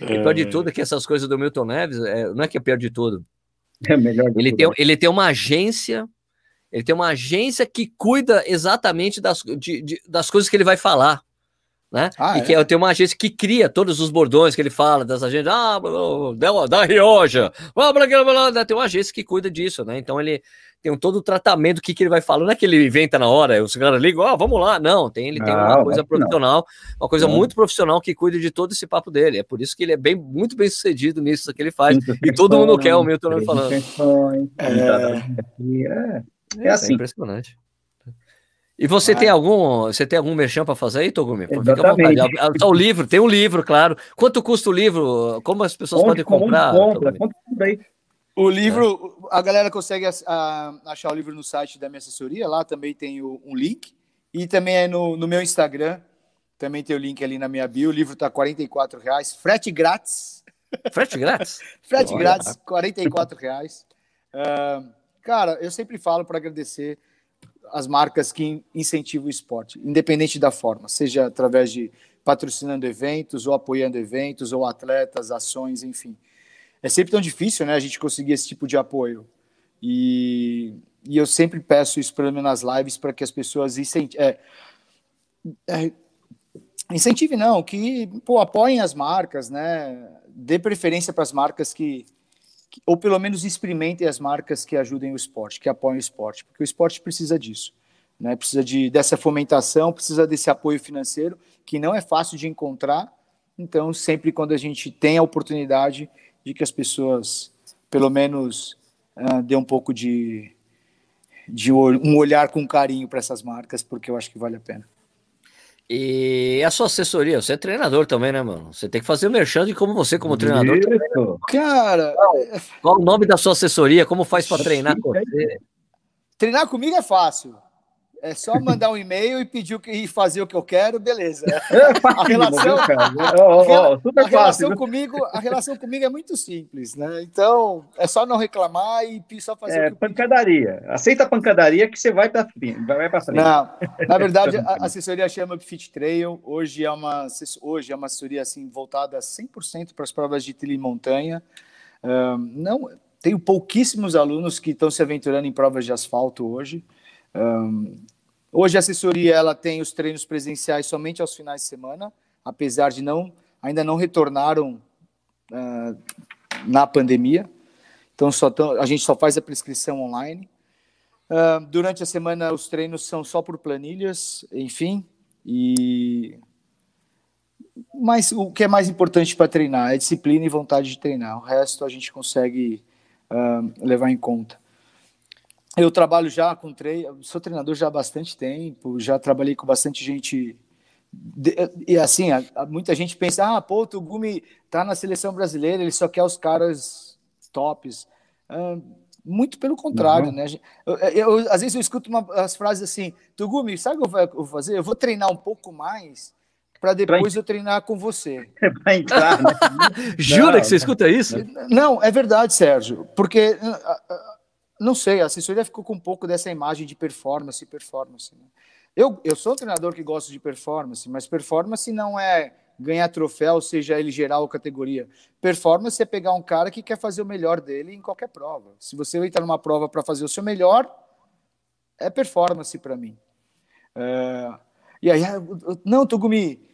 E pior de tudo é que essas coisas do Milton Neves, é, não é que é pior de tudo, é melhor. Ele tem, ele tem uma agência, ele tem uma agência que cuida exatamente das, de, de, das coisas que ele vai falar. Né? Ah, e que é? tem uma agência que cria todos os bordões que ele fala, das agências, ah, da, da Rioja, tem uma agência que cuida disso, né? Então ele tem todo o tratamento, o que, que ele vai falar, não é que ele inventa na hora, os caras ligam, ah, vamos lá, não, tem, ele tem uma coisa profissional, não. uma coisa não. muito profissional que cuida de todo esse papo dele, é por isso que ele é bem, muito bem sucedido nisso que ele faz, e todo mundo quer o Milton falando. É, é, é assim. É impressionante. E você ah. tem algum, você tem algum merchan para fazer aí, Togumi? Fica à vontade. O livro, tem um livro, claro. Quanto custa o livro? Como as pessoas podem comprar? Compra, compra aí. O livro, a galera consegue achar o livro no site da minha assessoria, lá também tem um link. E também é no, no, meu Instagram, também tem o link ali na minha bio. O livro está R$ reais, frete grátis. Frete grátis? frete Olha. grátis, R$ reais. Uh, cara, eu sempre falo para agradecer as marcas que incentivam o esporte, independente da forma, seja através de patrocinando eventos, ou apoiando eventos, ou atletas, ações, enfim. É sempre tão difícil, né, a gente conseguir esse tipo de apoio. E, e eu sempre peço isso, pelo menos nas lives, para que as pessoas incentivem. É, é, incentive não, que pô, apoiem as marcas, né? Dê preferência para as marcas que, ou pelo menos experimentem as marcas que ajudem o esporte, que apoiem o esporte, porque o esporte precisa disso, né? Precisa de dessa fomentação, precisa desse apoio financeiro que não é fácil de encontrar. Então, sempre quando a gente tem a oportunidade de que as pessoas, pelo menos, uh, dê um pouco de, de um olhar com carinho para essas marcas, porque eu acho que vale a pena. E a sua assessoria, você é treinador também, né, mano? Você tem que fazer o merchan de como você, como treinador. Também, né? Cara, qual o nome da sua assessoria? Como faz para treinar com você? Treinar comigo é fácil. É só mandar um e-mail e pedir que, e fazer o que eu quero, beleza. É a relação, a, a relação comigo, a relação comigo é muito simples, né? Então é só não reclamar e só fazer. É pancadaria. Aceita a pancadaria que você vai para frente, vai para frente. Não, na verdade a assessoria chama Fit Trail. Hoje é uma hoje é uma assessoria assim voltada 100% para as provas de trilha e montanha. Um, não tenho pouquíssimos alunos que estão se aventurando em provas de asfalto hoje. Um, hoje a assessoria ela tem os treinos presenciais somente aos finais de semana, apesar de não ainda não retornaram uh, na pandemia. Então só tão, a gente só faz a prescrição online. Uh, durante a semana os treinos são só por planilhas, enfim. E mas o que é mais importante para treinar é disciplina e vontade de treinar. O resto a gente consegue uh, levar em conta. Eu trabalho já com treino, sou treinador já há bastante tempo, já trabalhei com bastante gente. E assim, muita gente pensa: ah, pô, o Gumi tá na seleção brasileira, ele só quer os caras tops. Muito pelo contrário, uhum. né? Eu, eu, às vezes eu escuto uma, as frases assim: Tugumi, sabe o que eu vou fazer? Eu vou treinar um pouco mais para depois pra... eu treinar com você. para entrar. Né? Jura não, que você escuta isso? Não, é verdade, Sérgio, porque não sei, a assessoria ficou com um pouco dessa imagem de performance performance. Né? Eu, eu sou um treinador que gosta de performance, mas performance não é ganhar troféu, seja ele geral ou categoria. Performance é pegar um cara que quer fazer o melhor dele em qualquer prova. Se você entra numa prova para fazer o seu melhor, é performance para mim. É... E aí, não, Tugumi,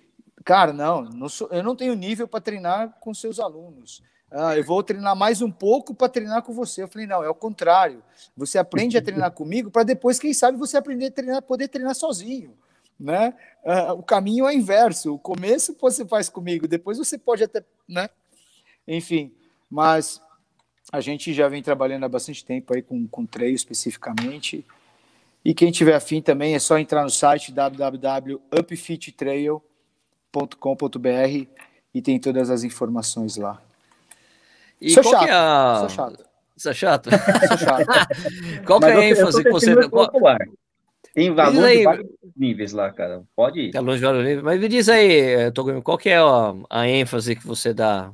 Cara, não, não sou, eu não tenho nível para treinar com seus alunos. Ah, eu vou treinar mais um pouco para treinar com você. Eu falei, não, é o contrário. Você aprende a treinar comigo para depois, quem sabe, você aprender a treinar, poder treinar sozinho. Né? Ah, o caminho é inverso. O começo você faz comigo, depois você pode até. Né? Enfim, mas a gente já vem trabalhando há bastante tempo aí com, com trail especificamente. E quem tiver afim também é só entrar no site www.upfittrail.com.br e tem todas as informações lá. E sou, chato, é a... sou chato. É chato? Sou chato. qual que é a ênfase que você... Tem valor aí, de vários níveis lá, cara. Pode ir. Tem de vários níveis. Mas me diz aí, Togumi, qual que é a, a ênfase que você dá?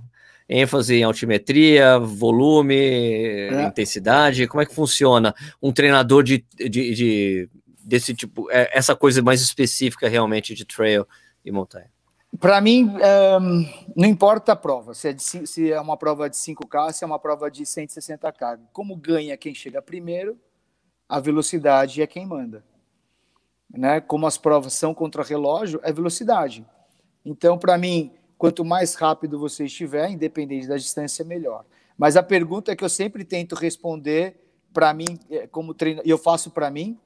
ênfase em altimetria, volume, é. intensidade? Como é que funciona um treinador de, de, de desse tipo, é, essa coisa mais específica realmente de trail e montanha? Para mim, um, não importa a prova, se é, de, se é uma prova de 5K, se é uma prova de 160K. Como ganha quem chega primeiro, a velocidade é quem manda. Né? Como as provas são contra relógio, é velocidade. Então, para mim, quanto mais rápido você estiver, independente da distância, melhor. Mas a pergunta que eu sempre tento responder para mim, é, como treino, eu faço para mim,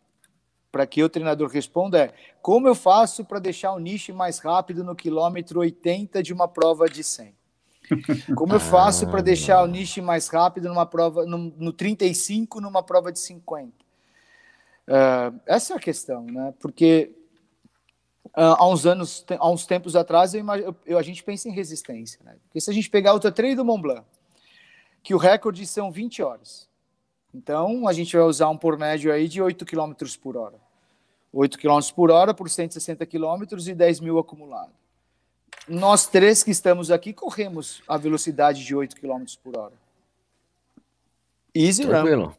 para que o treinador responda é: como eu faço para deixar o nicho mais rápido no quilômetro 80 de uma prova de 100? Como eu faço para deixar o nicho mais rápido numa prova no, no 35 numa prova de 50? Uh, é, essa é a questão, né? Porque uh, há uns anos, há uns tempos atrás, eu imagino, eu, a gente pensa em resistência, né? Porque se a gente pegar o treino do Mont Blanc, que o recorde são 20 horas, então, a gente vai usar um por médio aí de 8 km por hora. 8 km por hora por 160 km e 10 mil acumulado. Nós três que estamos aqui corremos a velocidade de 8 km por hora. Easy Tranquilo. Run,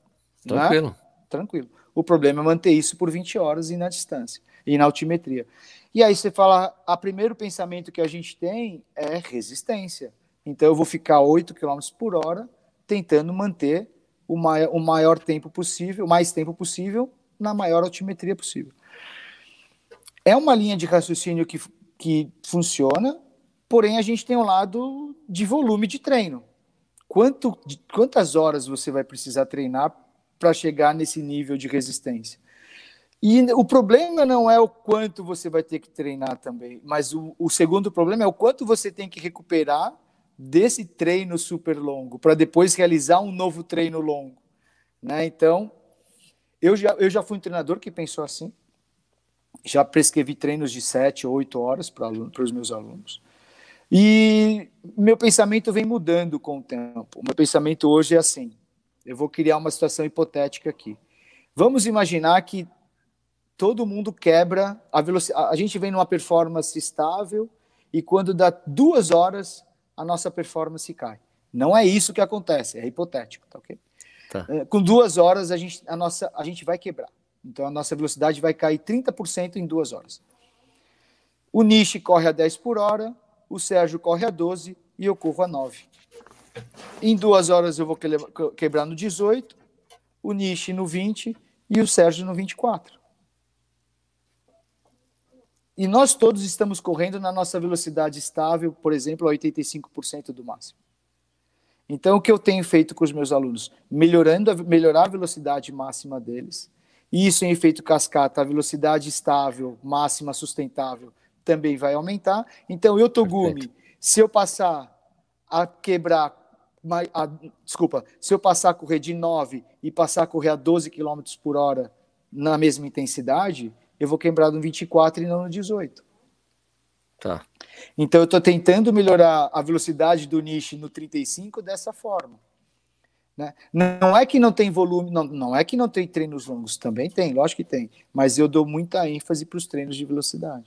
Tranquilo. Né? Tranquilo. O problema é manter isso por 20 horas e na distância, e na altimetria. E aí você fala, a primeiro pensamento que a gente tem é resistência. Então eu vou ficar 8 km por hora tentando manter o maior, o maior tempo possível, o mais tempo possível, na maior altimetria possível. É uma linha de raciocínio que, que funciona, porém a gente tem um lado de volume de treino. Quanto, de, quantas horas você vai precisar treinar para chegar nesse nível de resistência? E o problema não é o quanto você vai ter que treinar também, mas o, o segundo problema é o quanto você tem que recuperar desse treino super longo para depois realizar um novo treino longo, né? Então, eu já, eu já fui um treinador que pensou assim, já prescrevi treinos de sete ou oito horas para os meus alunos. E meu pensamento vem mudando com o tempo. O meu pensamento hoje é assim: eu vou criar uma situação hipotética aqui. Vamos imaginar que todo mundo quebra a velocidade. A gente vem numa performance estável e quando dá duas horas a nossa performance cai. Não é isso que acontece, é hipotético, tá ok? Tá. É, com duas horas a gente, a, nossa, a gente vai quebrar. Então a nossa velocidade vai cair 30% em duas horas. O Nishi corre a 10 por hora, o Sérgio corre a 12 e eu corro a 9. Em duas horas eu vou quebrar no 18, o Nishi no 20 e o Sérgio no 24. E nós todos estamos correndo na nossa velocidade estável, por exemplo, a 85% do máximo. Então, o que eu tenho feito com os meus alunos? Melhorando a, melhorar a velocidade máxima deles. Isso em efeito cascata, a velocidade estável, máxima, sustentável, também vai aumentar. Então, eu, Togumi, se eu passar a quebrar, a, desculpa, se eu passar a correr de 9 e passar a correr a 12 km por hora na mesma intensidade, eu vou quebrar no 24 e não no 18. Tá. Então eu estou tentando melhorar a velocidade do nicho no 35 dessa forma. Né? Não é que não tem volume, não, não é que não tem treinos longos, também tem, lógico que tem, mas eu dou muita ênfase para os treinos de velocidade.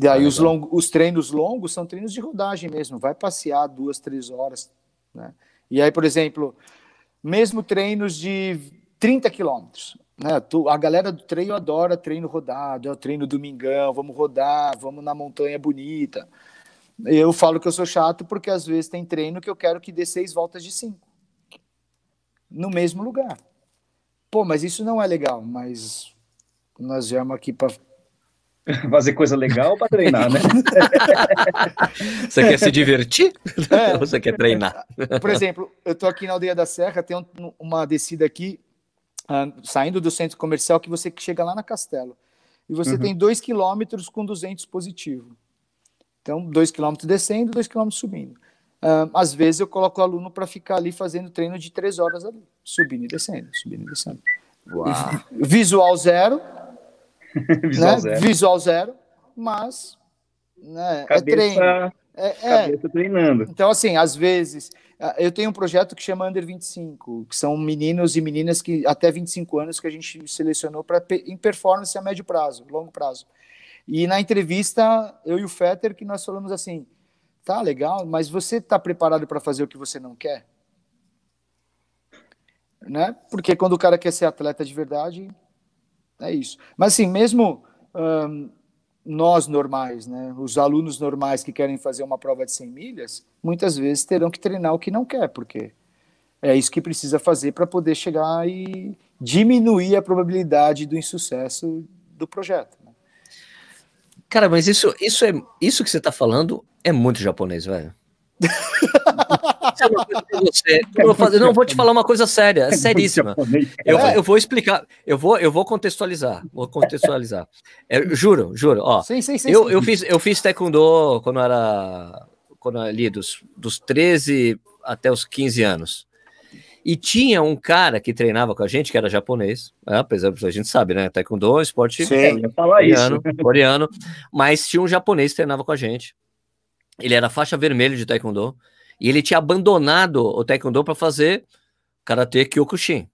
E aí ah, os, long, os treinos longos são treinos de rodagem mesmo, vai passear duas, três horas. Né? E aí, por exemplo, mesmo treinos de 30 quilômetros, né? A galera do treino adora treino rodado, é o treino domingão, vamos rodar, vamos na montanha bonita. Eu falo que eu sou chato porque às vezes tem treino que eu quero que dê seis voltas de cinco no mesmo lugar. Pô, mas isso não é legal, mas nós viemos aqui para Fazer coisa legal para treinar, né? Você quer se divertir? É. Ou você quer treinar? Por exemplo, eu estou aqui na Aldeia da Serra, tem um, uma descida aqui, uh, saindo do centro comercial, que você chega lá na Castelo. E você uhum. tem dois quilômetros com 200 positivo. Então, dois quilômetros descendo, dois quilômetros subindo. Uh, às vezes eu coloco o aluno para ficar ali fazendo treino de três horas ali, subindo e descendo, subindo e descendo. Visual zero, visual, né? zero. visual zero, mas né, é cabeça, é treino. É, cabeça é. treinando. Então, assim, às vezes, ah, eu tenho um projeto que chama Under 25, que são meninos e meninas que até 25 anos que a gente selecionou para em performance a médio prazo, longo prazo. E na entrevista, eu e o Fetter, que nós falamos assim, tá legal, mas você está preparado para fazer o que você não quer? Né? Porque quando o cara quer ser atleta de verdade, é isso. Mas assim, mesmo nós normais, né, os alunos normais que querem fazer uma prova de 100 milhas, muitas vezes terão que treinar o que não quer, porque é isso que precisa fazer para poder chegar e diminuir a probabilidade do insucesso do projeto. Cara, mas isso, isso, é, isso que você está falando é muito japonês, velho. você. Eu vou, não, vou te falar uma coisa séria, é seríssima. Eu, eu vou explicar, eu vou, eu vou contextualizar, vou contextualizar. É, juro, juro, ó. Sim, sim, sim, eu, eu fiz, eu fiz taekwondo quando era, quando ali dos, dos 13 até os 15 anos. E tinha um cara que treinava com a gente, que era japonês, né? apesar a gente sabe, né? Taekwondo esporte Sim, coreano, coreano, mas tinha um japonês que treinava com a gente. Ele era faixa vermelha de Taekwondo. E ele tinha abandonado o Taekwondo para fazer Karatê Kyokushin,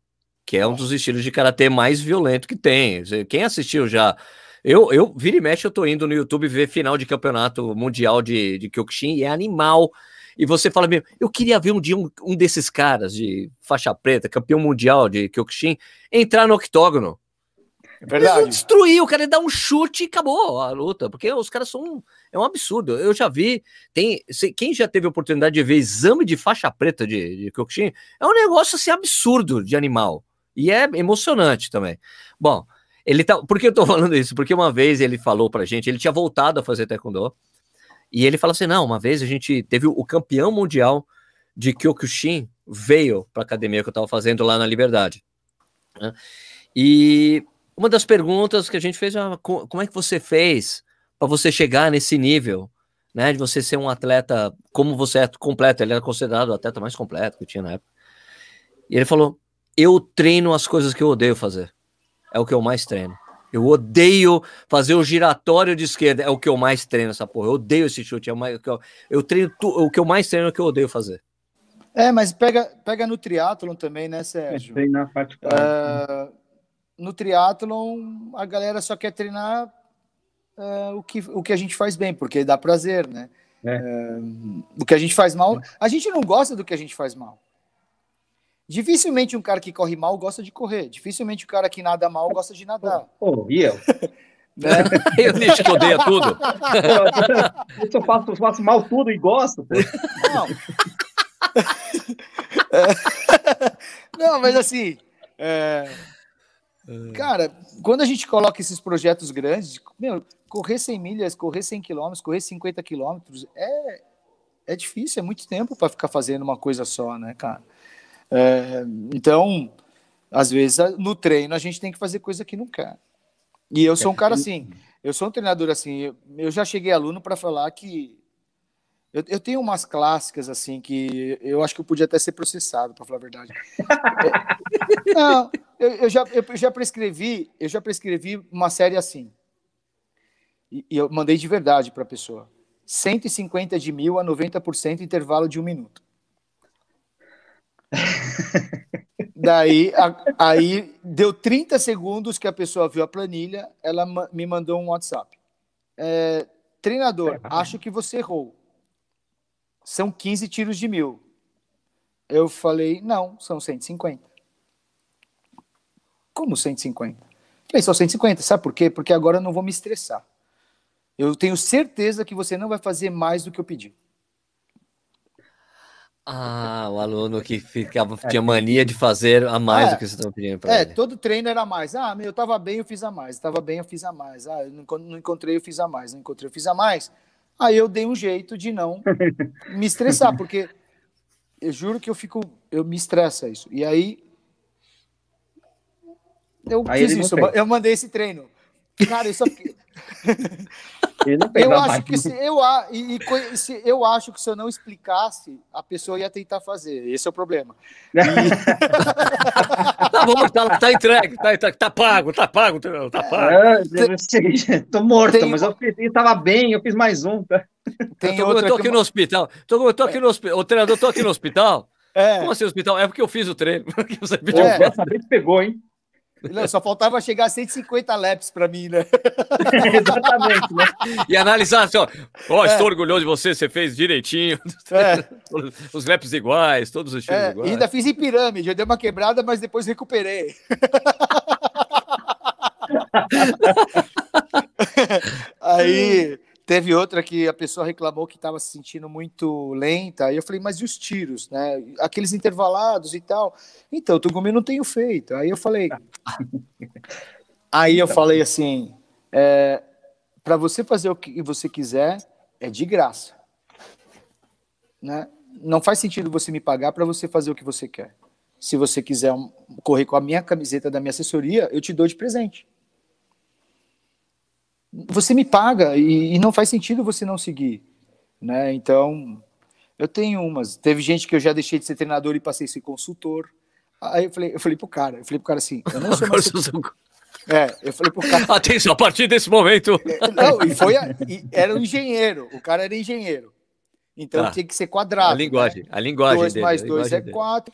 que é um dos estilos de Karatê mais violento que tem. Quem assistiu já. Eu, eu vira e mexe, eu tô indo no YouTube ver final de campeonato mundial de, de Kyokushin e é animal. E você fala mesmo, eu queria ver um dia um, um desses caras de faixa preta, campeão mundial de Kyokushin, entrar no octógono. É verdade. Eles destruir, o cara dá um chute e acabou a luta, porque os caras são. É um absurdo. Eu já vi. Tem, quem já teve a oportunidade de ver exame de faixa preta de, de Kyokushin, é um negócio assim absurdo de animal. E é emocionante também. Bom, ele tá. Por que eu tô falando isso? Porque uma vez ele falou pra gente, ele tinha voltado a fazer Taekwondo. E ele falou assim: não, uma vez a gente teve o campeão mundial de Kyokushin veio pra academia que eu tava fazendo lá na Liberdade. Né? E uma das perguntas que a gente fez é como é que você fez para você chegar nesse nível, né? De você ser um atleta como você é completo. Ele era considerado o atleta mais completo que tinha na época. E ele falou: Eu treino as coisas que eu odeio fazer. É o que eu mais treino. Eu odeio fazer o giratório de esquerda. É o que eu mais treino essa porra. Eu odeio esse chute. É o, mais, eu, eu treino tu, o que eu mais treino é o que eu odeio fazer. É, mas pega, pega no triatlon também, né, Sérgio? É, treinar particular. Uh, no triatlon a galera só quer treinar uh, o, que, o que a gente faz bem, porque dá prazer, né? É. Uh, o que a gente faz mal, a gente não gosta do que a gente faz mal. Dificilmente um cara que corre mal gosta de correr. Dificilmente o um cara que nada mal gosta de nadar. Pô, e eu? né? eu deixo que odeia tudo. eu só faço, faço mal tudo e gosto. Pô. Não. é... Não, mas assim. É. Cara, quando a gente coloca esses projetos grandes, meu, correr 100 milhas, correr 100 quilômetros, correr 50 quilômetros, é, é difícil, é muito tempo para ficar fazendo uma coisa só, né, cara? É, então, às vezes, no treino, a gente tem que fazer coisa que não quer. E eu sou um cara assim, eu sou um treinador assim, eu, eu já cheguei aluno para falar que eu, eu, tenho umas clássicas assim que eu acho que eu podia até ser processado, para falar a verdade. é, não, eu, eu, já, eu já prescrevi, eu já prescrevi uma série assim. E, e eu mandei de verdade para a pessoa. 150 de mil a 90% intervalo de um minuto. Daí, a, aí deu 30 segundos que a pessoa viu a planilha, ela me mandou um WhatsApp. É, treinador, acho que você errou são 15 tiros de mil. Eu falei, não, são 150. Como 150? Falei, só 150, sabe por quê? Porque agora eu não vou me estressar. Eu tenho certeza que você não vai fazer mais do que eu pedi. Ah, o aluno que ficava, é. tinha mania de fazer a mais é, do que você estava pedindo para é, ele. É, todo treino era mais. Ah, eu estava bem, eu fiz a mais. Estava bem, eu fiz a mais. Ah, eu não encontrei, eu fiz a mais. Não encontrei, eu fiz a mais. Aí eu dei um jeito de não me estressar, porque eu juro que eu fico, eu me estressa isso. E aí eu aí fiz isso, eu mandei esse treino. Cara, isso aqui. Eu acho que se eu, e, e, se, eu acho que se eu não explicasse, a pessoa ia tentar fazer. Esse é o problema. E... tá bom, tá, tá entregue, tá, tá, tá, pago, tá pago, tá pago. É, eu tô morto, Tem... mas eu, fiz, eu tava bem, eu fiz mais um. Tá? Tem eu tô, eu tô aqui no hospital. Tô, eu tô aqui no hospital. O treinador, tô aqui no hospital. É. Como assim, hospital? É porque eu fiz o treino. Você pediu. É. Dessa vez pegou, hein? Não, só faltava chegar a 150 laps para mim, né? Exatamente, né? E analisar assim, ó, oh, estou é. orgulhoso de você, você fez direitinho. É. Os laps iguais, todos os tiros é. iguais. E ainda fiz em pirâmide, eu dei uma quebrada, mas depois recuperei. Aí Teve outra que a pessoa reclamou que estava se sentindo muito lenta. Aí eu falei, mas e os tiros, né? Aqueles intervalados e tal. Então, o Tugumi não tenho feito. Aí eu falei. aí eu falei assim: é, para você fazer o que você quiser, é de graça. Né? Não faz sentido você me pagar para você fazer o que você quer. Se você quiser correr com a minha camiseta da minha assessoria, eu te dou de presente você me paga e, e, não faz sentido você não seguir, né? Então, eu tenho umas. Teve gente que eu já deixei de ser treinador e passei a ser consultor. Aí eu falei, eu falei pro cara, eu falei pro cara assim, eu não sou mais. É, eu falei pro cara. Atenção, a partir desse momento. É, não, e foi. A, e era um engenheiro, o cara era engenheiro. Então tá. tinha que ser quadrado. A linguagem, né? a linguagem. 2 mais 2 é 4.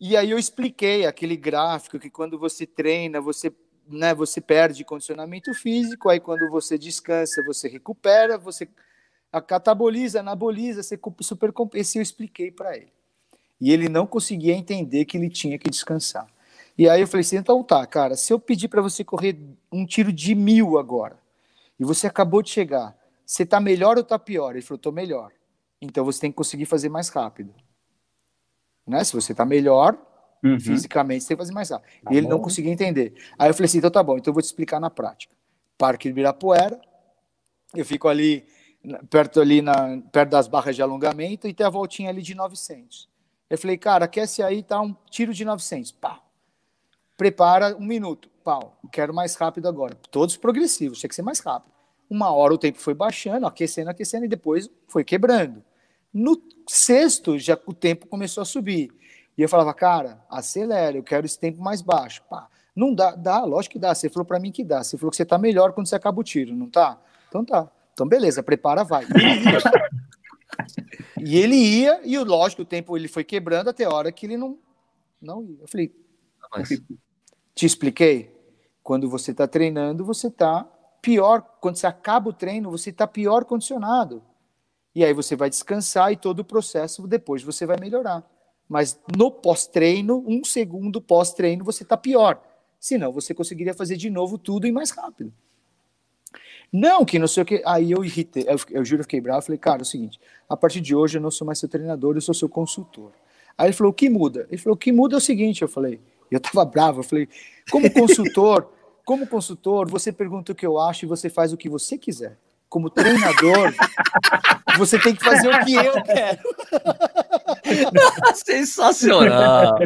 E aí eu expliquei aquele gráfico que quando você treina, você né, você perde condicionamento físico, aí quando você descansa, você recupera, você cataboliza, anaboliza, você supercompensa, eu expliquei para ele. E ele não conseguia entender que ele tinha que descansar. E aí eu falei assim, então tá, cara, se eu pedir para você correr um tiro de mil agora, e você acabou de chegar, você está melhor ou está pior? Ele falou, estou melhor. Então você tem que conseguir fazer mais rápido. Né? Se você está melhor, Uhum. Fisicamente, você tem que fazer mais rápido. Tá e ele bom. não conseguia entender. Aí eu falei assim: então tá bom, então eu vou te explicar na prática. Parque Ibirapuera, eu fico ali, perto ali na, perto das barras de alongamento e tem a voltinha ali de 900. Eu falei, cara, aquece aí, tá um tiro de 900. Pau. Prepara um minuto. Pau. Quero mais rápido agora. Todos progressivos, tinha que ser mais rápido. Uma hora o tempo foi baixando, aquecendo, aquecendo e depois foi quebrando. No sexto, já o tempo começou a subir. E eu falava, cara, acelera, eu quero esse tempo mais baixo. Pá, não dá, dá, lógico que dá. Você falou para mim que dá. Você falou que você tá melhor quando você acaba o tiro, não tá? Então tá. Então beleza, prepara, vai. e ele ia, e lógico, o tempo ele foi quebrando até a hora que ele não, não ia. Eu falei, mas te expliquei? Quando você está treinando, você está pior. Quando você acaba o treino, você está pior condicionado. E aí você vai descansar e todo o processo depois você vai melhorar. Mas no pós-treino, um segundo pós-treino, você está pior. Senão, você conseguiria fazer de novo tudo e mais rápido. Não, que não sei o que. Aí eu irritei, eu, eu juro, eu fiquei bravo. Falei, cara, é o seguinte: a partir de hoje eu não sou mais seu treinador, eu sou seu consultor. Aí ele falou: o que muda? Ele falou: o que muda é o seguinte. Eu falei: eu tava bravo. Eu falei: como consultor, como consultor, você pergunta o que eu acho e você faz o que você quiser. Como treinador, você tem que fazer o que eu quero. Sensacional.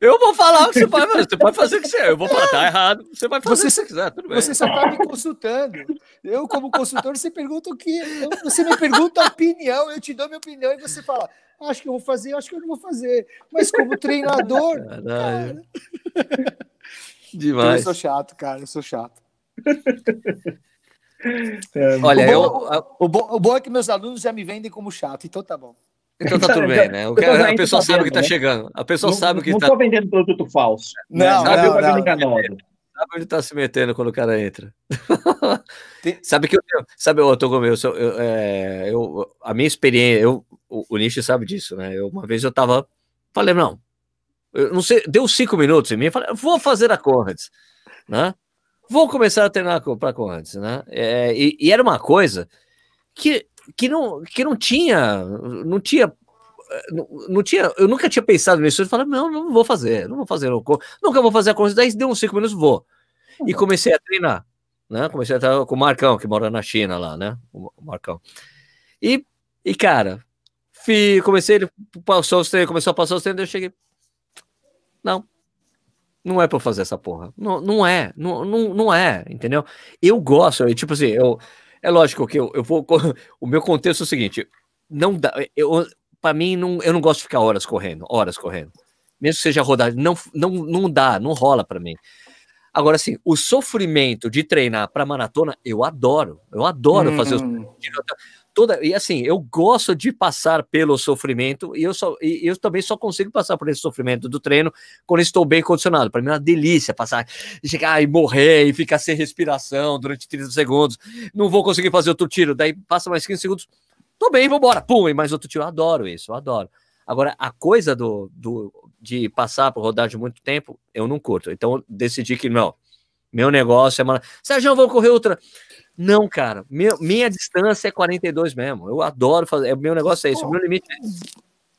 Eu vou falar o que você pode fazer. Você pode fazer o que você Eu vou falar, tá errado. Você vai fazer você, o que você quiser, tudo bem. Você só está me consultando. Eu, como consultor, você pergunta o que. Você me pergunta a opinião, eu te dou minha opinião e você fala. Acho que eu vou fazer, acho que eu não vou fazer. Mas como treinador. Cara... Demais. Eu sou chato, cara, eu sou chato. É, Olha, o bom, eu, o, bom, o bom é que meus alunos já me vendem como chato, então tá bom. Então tá tudo bem, né? O cara, a pessoa sabe o que tá né? chegando. A pessoa não, sabe o que não tá. Não tô vendendo produto falso. Não, né? sabe não, não, enganoso. Sabe onde tá se metendo quando o cara entra. Tem... sabe que eu sabe, eu tô com eu, eu, é, eu a minha experiência, eu, o, o Nishi sabe disso, né? Eu, uma vez eu tava, falei, não, eu não sei, deu cinco minutos em mim, falei, vou fazer a Conrads, né? Vou começar a treinar para Conrads, né? É, e, e era uma coisa que que não, que não tinha, não tinha não, não, tinha, eu nunca tinha pensado nisso. Eu falei, não, não vou fazer, não vou fazer, não, nunca vou fazer a coisa. Daí deu uns cinco minutos, vou. E uhum. comecei a treinar, né? Comecei a treinar com o Marcão, que mora na China lá, né? O Marcão. E, e cara, fui, comecei, ele passou os treinos, começou a passar os treinos, eu cheguei. Não, não é para fazer essa porra. Não, não é, não, não, não é, entendeu? Eu gosto, eu, tipo assim, eu, é lógico que eu, eu vou. O meu contexto é o seguinte: não dá. Eu, para mim, não, eu não gosto de ficar horas correndo, horas correndo. Mesmo que seja rodagem, não, não, não dá, não rola para mim. Agora, assim, o sofrimento de treinar para maratona, eu adoro. Eu adoro hum. fazer os. Toda, e assim, eu gosto de passar pelo sofrimento e eu, só, e eu também só consigo passar por esse sofrimento do treino quando estou bem condicionado. Para mim é uma delícia passar chegar e morrer e ficar sem respiração durante 30 segundos. Não vou conseguir fazer outro tiro, daí passa mais 15 segundos. Tô bem, vambora. Pum, e mais outro tiro. Eu adoro isso, eu adoro. Agora, a coisa do, do de passar por rodar de muito tempo, eu não curto. Então, eu decidi que não. Meu negócio é. Sérgio, vou correr outra. Não, cara. Minha, minha distância é 42 mesmo. Eu adoro fazer. É, meu negócio é esse. O meu limite é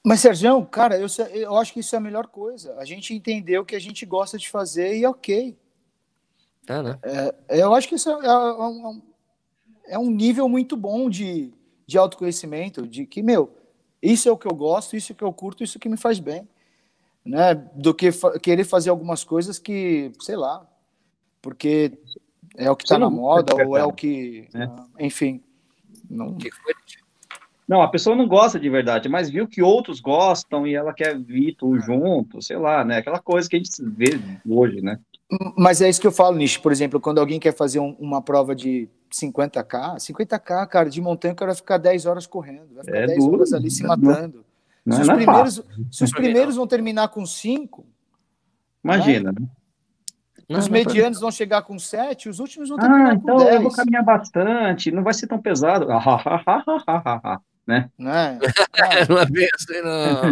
Mas, Sérgio, cara, eu, eu acho que isso é a melhor coisa. A gente entendeu o que a gente gosta de fazer e é ok. É, né? É, eu acho que isso é, é, é, um é nível muito bom de, de autoconhecimento, de que, meu, isso é o que eu gosto, isso é o que eu curto, isso é que me faz bem. Né? Do que fa querer fazer algumas coisas que, sei lá, porque é o que está na moda, ou é o que. É. Enfim. Não... não, a pessoa não gosta de verdade, mas viu que outros gostam e ela quer vir tudo junto, sei lá, né? Aquela coisa que a gente vê hoje, né? Mas é isso que eu falo, Nish. Por exemplo, quando alguém quer fazer um, uma prova de 50k, 50k, cara, de montanha, o cara vai ficar 10 horas correndo, vai ficar é 10 duro, horas ali se matando. Não, se, os primeiros, se os primeiros vão terminar com 5. Imagina, né? Não, os medianos vão chegar com 7, os últimos vão terminar ah, então com 10. eu vou caminhar bastante, não vai ser tão pesado. né? Não é, não é bem assim, não.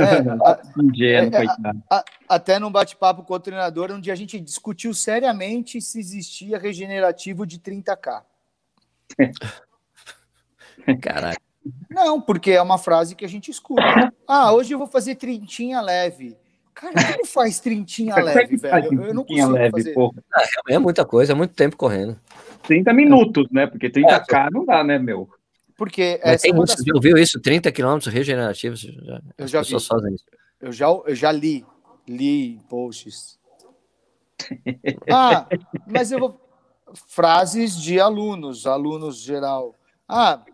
É, Ingênuo, é, a, a, até num bate-papo com o treinador, onde a gente discutiu seriamente se existia regenerativo de 30k. Caralho. Não, porque é uma frase que a gente escuta. Ah, hoje eu vou fazer trintinha leve. Cara, como faz trintinha leve, velho? Eu, eu não consigo leve, fazer. É, é, muita coisa, é muito tempo correndo. 30 minutos, né? Porque 30k é, não dá, né, meu? Porque Mas tem das... Você ouviu isso? 30 quilômetros regenerativos? Já, eu já pessoas vi. fazem isso. Eu já, eu já li, li posts. ah, mas eu vou... Frases de alunos, alunos geral. Ah,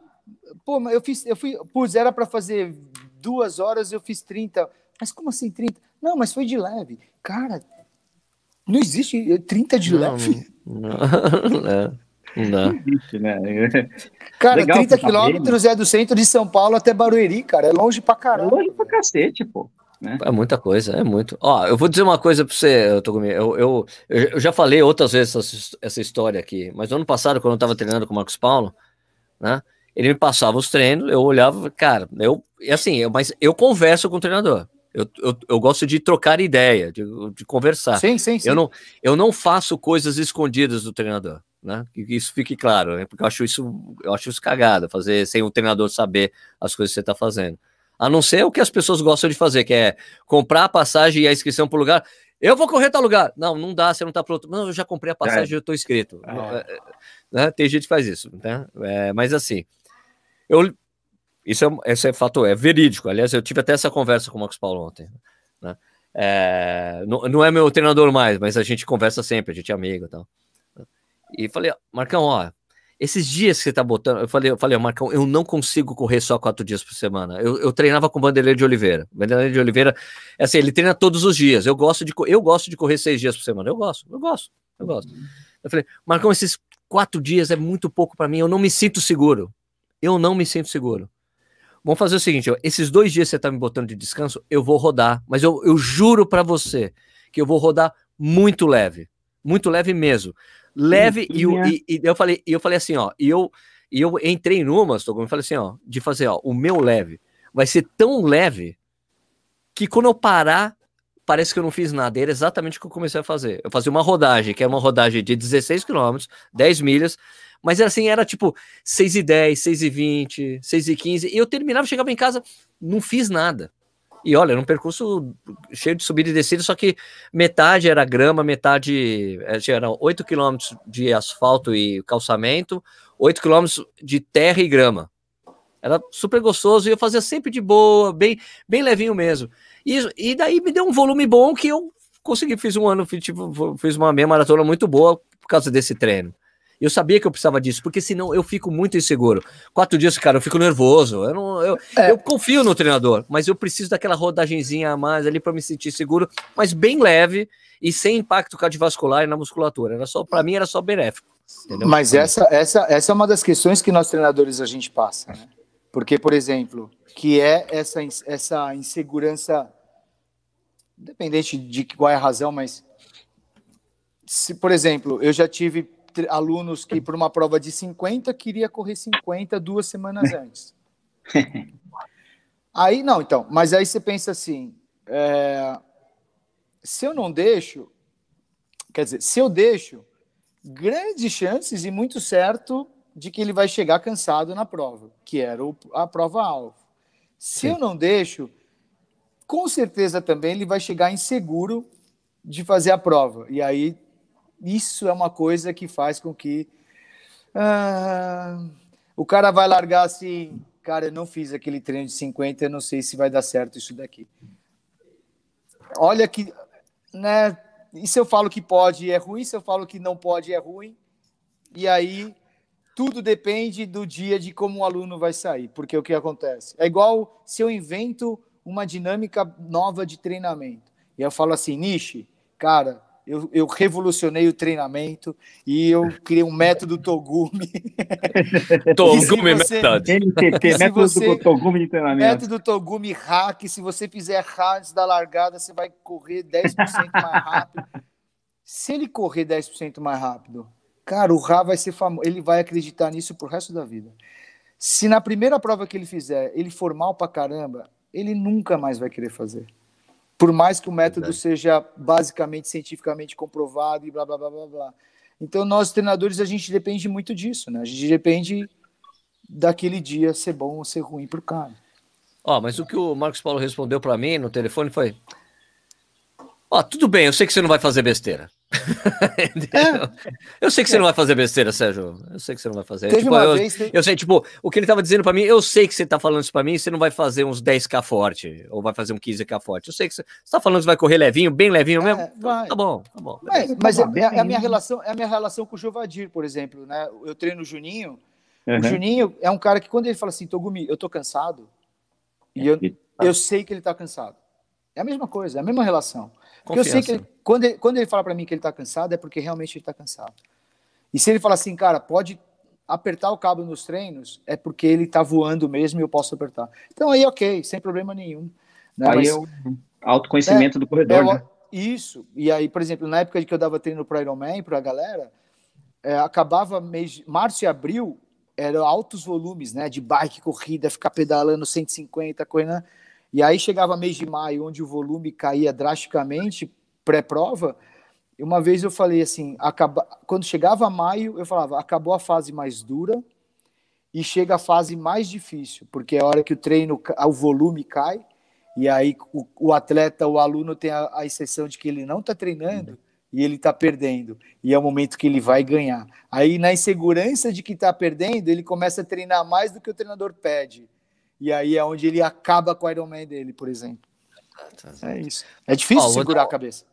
pô, eu fiz, eu fui, pus, era para fazer duas horas, eu fiz 30. Mas como assim 30? Não, mas foi de leve. Cara, não existe 30 de não, leve. Não, não, não. existe, né? Cara, Legal 30 quilômetros é do centro de São Paulo até Barueri, cara. É longe pra caralho. É longe pra cacete, pô. Né? É muita coisa, é muito. Ó, eu vou dizer uma coisa para você, eu, eu, eu, eu, já falei outras vezes essa, essa história aqui, mas no ano passado, quando eu estava treinando com o Marcos Paulo, né, ele me passava os treinos, eu olhava, cara, eu, assim, eu, mas eu converso com o treinador. Eu, eu, eu, gosto de trocar ideia, de, de conversar. Sim, sim, sim. Eu não, eu não faço coisas escondidas do treinador, né? Que isso fique claro, né? porque eu acho isso, eu acho isso cagada, fazer sem o treinador saber as coisas que você está fazendo. A não ser o que as pessoas gostam de fazer, que é comprar a passagem e a inscrição para o lugar. Eu vou correr tal lugar. Não, não dá, você não está pronto. Não, eu já comprei a passagem, é. eu estou inscrito. É. é. Né? Tem gente que faz isso, né? É, mas assim, eu isso é, esse é fato, é verídico. Aliás, eu tive até essa conversa com o Marcos Paulo ontem. Né? É, não, não, é meu treinador mais, mas a gente conversa sempre, a gente é amigo e tal. E falei, Marcão, ó, esses dias que você tá botando, eu falei, eu falei, Marcão, eu não consigo correr só quatro dias por semana. Eu, eu treinava com o Vanderlei de Oliveira. Vanderlei de Oliveira, é assim, ele treina todos os dias. Eu gosto de, eu gosto de correr seis dias por semana. Eu gosto, eu gosto, eu gosto. Eu falei, Marcão, esses quatro dias é muito pouco para mim. Eu não me sinto seguro. Eu não me sinto seguro. Vamos fazer o seguinte: ó, esses dois dias que você tá me botando de descanso, eu vou rodar, mas eu, eu juro para você que eu vou rodar muito leve, muito leve mesmo. Leve, e, e, e, eu falei, eu falei assim, ó, e eu, e eu entrei numa, eu falei assim, ó, de fazer, ó, o meu leve vai ser tão leve que quando eu parar, parece que eu não fiz nada. Era exatamente o que eu comecei a fazer. Eu fazia uma rodagem, que é uma rodagem de 16 quilômetros, 10 milhas, Mas era assim, era tipo 6 e 10, 6 e 20, 6 e 15, e eu terminava, chegava em casa, não fiz nada. E olha, era um percurso cheio de subida e descida, só que metade era grama, metade eh, era 8 quilômetros de asfalto e calçamento, 8 quilômetros de terra e grama. Era super gostoso e eu fazia sempre de boa, bem, bem levinho mesmo. E, e daí me deu um volume bom que eu consegui, fiz um ano, fiz, tipo, fiz uma meia maratona muito boa por causa desse treino. Eu sabia que eu precisava disso, porque senão eu fico muito inseguro. Quatro dias, cara, eu fico nervoso. Eu, não, eu, é. eu confio no treinador, mas eu preciso daquela rodagenzinha a mais ali para me sentir seguro, mas bem leve e sem impacto cardiovascular e na musculatura. Era só, para mim, era só benéfico. Entendeu? Mas essa, essa, essa é uma das questões que nós treinadores a gente passa, né? Porque, por exemplo, que é essa, essa insegurança, independente de qual é a razão, mas se, por exemplo, eu já tive alunos que, por uma prova de 50, queria correr 50 duas semanas antes. Aí, não, então, mas aí você pensa assim: é, se eu não deixo, quer dizer, se eu deixo, grandes chances e muito certo de que ele vai chegar cansado na prova, que era a prova-alvo. Se Sim. eu não deixo, com certeza também ele vai chegar inseguro de fazer a prova. E aí isso é uma coisa que faz com que ah, o cara vai largar assim, cara, eu não fiz aquele treino de 50, eu não sei se vai dar certo isso daqui. Olha que, né? E se eu falo que pode é ruim, se eu falo que não pode é ruim, e aí tudo depende do dia de como o aluno vai sair, porque o que acontece? É igual se eu invento uma dinâmica nova de treinamento. E eu falo assim, Nishi, cara, eu, eu, revolucionei o treinamento e eu criei um método Togumi. Togumi Method. MTT, método você, Togumi de treinamento. Método Togumi Hack. Se você fizer hack antes da largada, você vai correr 10% mais rápido. Se ele correr 10% mais rápido, cara, o Ra vai ser famoso. Ele vai acreditar nisso pro resto da vida. Se na primeira prova que ele fizer, ele for mal pra caramba, ele nunca mais vai querer fazer. Por mais que o método Verdade. seja basicamente cientificamente comprovado e blá blá blá blá blá. Então, nós treinadores, a gente depende muito disso, né? A gente depende daquele dia ser bom ou ser ruim para o cara. Ó, oh, mas o que o Marcos Paulo respondeu para mim no telefone foi: Ó, oh, tudo bem, eu sei que você não vai fazer besteira. é. Eu sei que você não vai fazer besteira, Sérgio. Eu sei que você não vai fazer. Tipo, eu, vez, eu, sei, tipo, o que ele tava dizendo para mim, eu sei que você tá falando isso para mim, você não vai fazer uns 10k forte, ou vai fazer um 15k forte. Eu sei que você, você tá falando que vai correr levinho, bem levinho é, mesmo. Vai. Tá bom, tá bom. É, mas é, é, a minha relação, é a minha relação com o Jovadir, por exemplo, né? Eu treino o Juninho. Uhum. O Juninho é um cara que quando ele fala assim, Togumi, eu tô cansado, e eu, eu sei que ele tá cansado. É a mesma coisa, é a mesma relação. Porque eu sei que ele, quando, ele, quando ele fala para mim que ele está cansado, é porque realmente ele está cansado. E se ele fala assim, cara, pode apertar o cabo nos treinos, é porque ele está voando mesmo e eu posso apertar. Então aí, ok, sem problema nenhum. Né? Aí Mas, é o autoconhecimento é, do corredor. É, né? Isso. E aí, por exemplo, na época de que eu dava treino para Ironman, para a galera, é, acabava mês, março e abril, eram altos volumes, né? De bike, corrida, ficar pedalando 150, coisa. E aí chegava mês de maio, onde o volume caía drasticamente, pré-prova. Uma vez eu falei assim, acaba... quando chegava maio, eu falava, acabou a fase mais dura e chega a fase mais difícil, porque é a hora que o treino, o volume cai, e aí o, o atleta, o aluno tem a, a exceção de que ele não está treinando e ele está perdendo, e é o momento que ele vai ganhar. Aí, na insegurança de que está perdendo, ele começa a treinar mais do que o treinador pede. E aí é onde ele acaba com o Iron Man dele, por exemplo. É isso. É difícil Ó, segurar dar, a cabeça.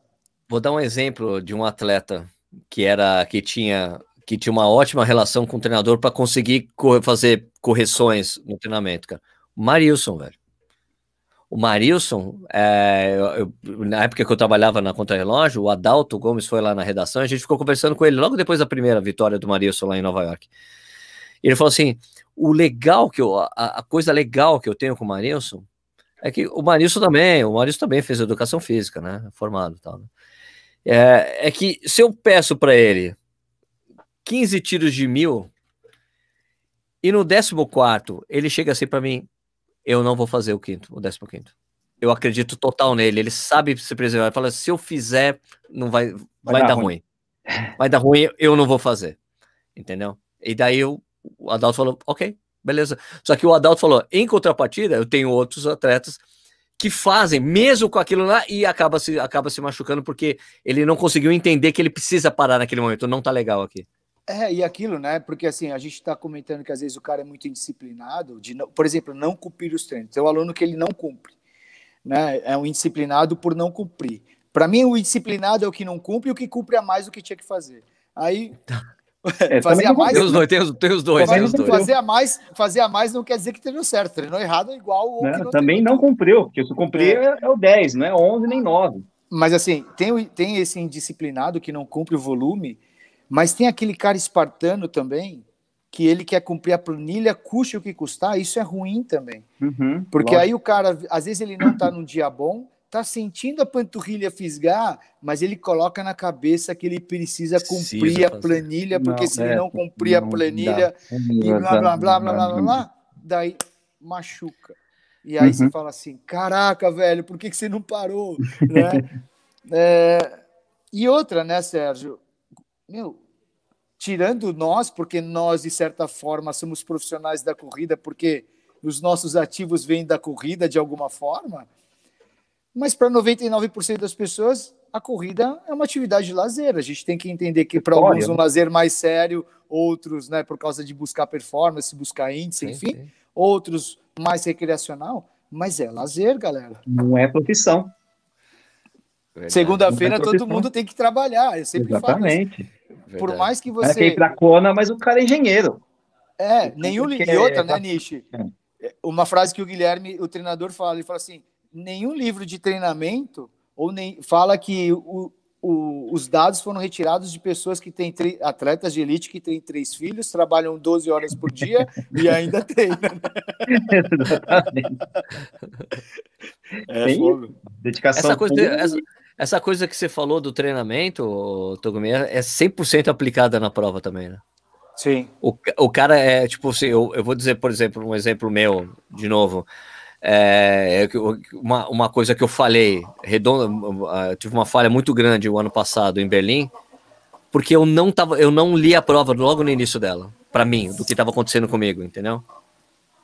Vou dar um exemplo de um atleta que era que tinha que tinha uma ótima relação com o treinador para conseguir fazer correções no treinamento, cara. O Marilson, velho. O Marilson, é, eu, na época que eu trabalhava na Contra-Relógio, o Adalto Gomes foi lá na redação, a gente ficou conversando com ele logo depois da primeira vitória do Marilson lá em Nova York. E ele falou assim: o legal que eu, a, a, coisa legal que eu tenho com o Marilson é que o Marilson também, o Marilson também fez educação física, né? Formado e tal. Né? É, é que se eu peço para ele 15 tiros de mil e no 14 ele chega assim para mim, eu não vou fazer o quinto, o 15 quinto. Eu acredito total nele, ele sabe se preservar. Ele fala, se eu fizer, não vai, vai, vai dar, dar ruim. ruim. Vai dar ruim, eu não vou fazer. Entendeu? E daí o, o Adalto falou, ok, beleza. Só que o Adalto falou, em contrapartida, eu tenho outros atletas que fazem mesmo com aquilo lá e acaba se, acaba se machucando porque ele não conseguiu entender que ele precisa parar naquele momento, não tá legal aqui. É, e aquilo, né? Porque assim, a gente está comentando que às vezes o cara é muito indisciplinado, de, por exemplo, não cumprir os treinos. Tem o aluno que ele não cumpre, né? É um indisciplinado por não cumprir. Para mim, o indisciplinado é o que não cumpre e o que cumpre a mais do que tinha que fazer. Aí. É, fazer a mais. Tem os dois, tem os, tem os dois. Tem os dois. Fazer, a mais, fazer a mais não quer dizer que treinou certo. Treinou errado é igual. Né? Não também não cumpriu, porque se cumprir é. é o 10, não é 11 nem 9. Mas assim, tem, tem esse indisciplinado que não cumpre o volume, mas tem aquele cara espartano também, que ele quer cumprir a planilha, custe o que custar, isso é ruim também. Uhum, porque lógico. aí o cara, às vezes ele não está num dia bom, tá sentindo a panturrilha fisgar, mas ele coloca na cabeça que ele precisa cumprir a planilha, porque não, se ele é, não cumprir não, a planilha e blá blá blá blá blá blá, blá daí machuca. E aí uhum. você fala assim: caraca, velho, por que, que você não parou? né? é, e outra, né, Sérgio? Meu, tirando nós, porque nós, de certa forma, somos profissionais da corrida, porque os nossos ativos vêm da corrida de alguma forma mas para 99% das pessoas, a corrida é uma atividade de lazer. A gente tem que entender que para alguns um lazer mais sério, outros, né, por causa de buscar performance, buscar índice, sim, enfim, sim. outros mais recreacional, mas é lazer, galera. Não é profissão. Segunda-feira é todo mundo tem que trabalhar. Eu sempre Exatamente. falo Por mais que você. É ir para Kona, mas o cara é engenheiro. É, nenhum. E outra, né, Nishi? É. Uma frase que o Guilherme, o treinador, fala: ele fala assim: nenhum livro de treinamento ou nem fala que o, o, os dados foram retirados de pessoas que têm atletas de elite que têm três filhos, trabalham 12 horas por dia e ainda treinam. é, Dedicação essa coisa, essa, essa, coisa que você falou do treinamento, Togumi, é 100% aplicada na prova também, né? Sim. O, o cara é, tipo assim, eu, eu vou dizer, por exemplo, um exemplo meu, de novo. É, é uma, uma coisa que eu falei, redonda, tive uma falha muito grande o ano passado em Berlim, porque eu não tava, eu não li a prova logo no início dela, para mim, do que estava acontecendo comigo, entendeu?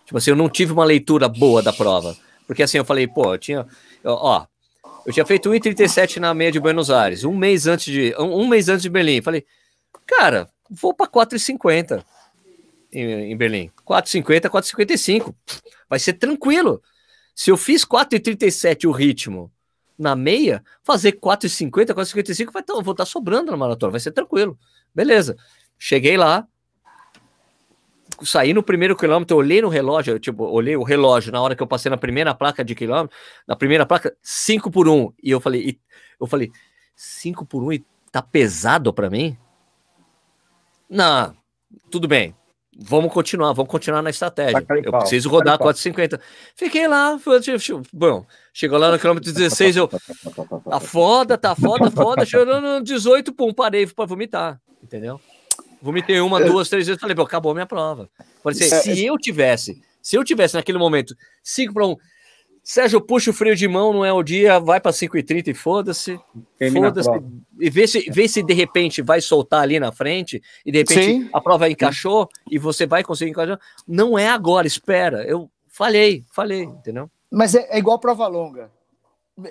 Tipo assim, eu não tive uma leitura boa da prova, porque assim eu falei, pô, eu tinha, eu, ó, eu tinha feito 1,37 na meia de Buenos Aires, um mês antes de, um, um mês antes de Berlim, falei, cara, vou para 4,50 em, em Berlim. 4,50, 4,55. Vai ser tranquilo. Se eu fiz 4,37 o ritmo na meia, fazer 4,50, 4,55 vai tá, vou estar tá sobrando na maratona, vai ser tranquilo. Beleza. Cheguei lá, saí no primeiro quilômetro, olhei no relógio, tipo, olhei o relógio na hora que eu passei na primeira placa de quilômetro, na primeira placa, 5 por 1. E eu falei, eu falei, 5 por 1 e tá pesado para mim? Não, tudo bem. Vamos continuar, vamos continuar na estratégia. Eu preciso rodar 450. Fiquei lá, bom, chegou lá no quilômetro 16, eu. Tá foda, tá foda, foda. Chegou no 18, pum, parei para vomitar. Entendeu? Vomitei uma, duas, três vezes, falei, acabou a minha prova. Falei assim, se eu tivesse, se eu tivesse naquele momento 5 para 1, Sérgio, puxa o freio de mão, não é o dia, vai para 5h30 e foda-se. Foda-se. E vê se, vê se de repente vai soltar ali na frente e de repente Sim. a prova encaixou e você vai conseguir encaixar. Não é agora, espera. Eu falei, falei, entendeu? Mas é, é igual prova longa.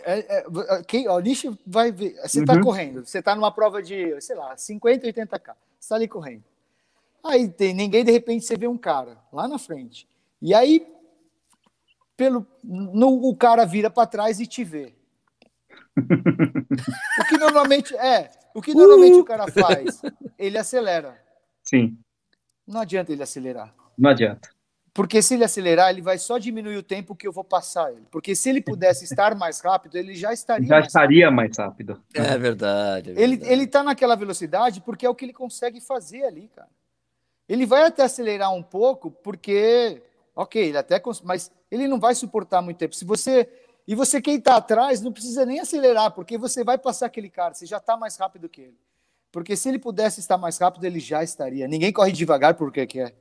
É, é, quem, ó, o nicho vai ver. Você está uhum. correndo, você está numa prova de, sei lá, 50, 80k. Você está ali correndo. Aí tem ninguém, de repente você vê um cara lá na frente. E aí pelo no, o cara vira para trás e te vê. o que normalmente é, o que normalmente uh! o cara faz? Ele acelera. Sim. Não adianta ele acelerar. Não adianta. Porque se ele acelerar, ele vai só diminuir o tempo que eu vou passar ele. Porque se ele pudesse estar mais rápido, ele já estaria já mais estaria rápido. mais rápido. É verdade. É verdade. Ele ele está naquela velocidade porque é o que ele consegue fazer ali, cara. Ele vai até acelerar um pouco porque Ok, ele até mas ele não vai suportar muito tempo. Se você e você quem está atrás não precisa nem acelerar, porque você vai passar aquele cara, você já está mais rápido que ele. Porque se ele pudesse estar mais rápido, ele já estaria. Ninguém corre devagar porque quer.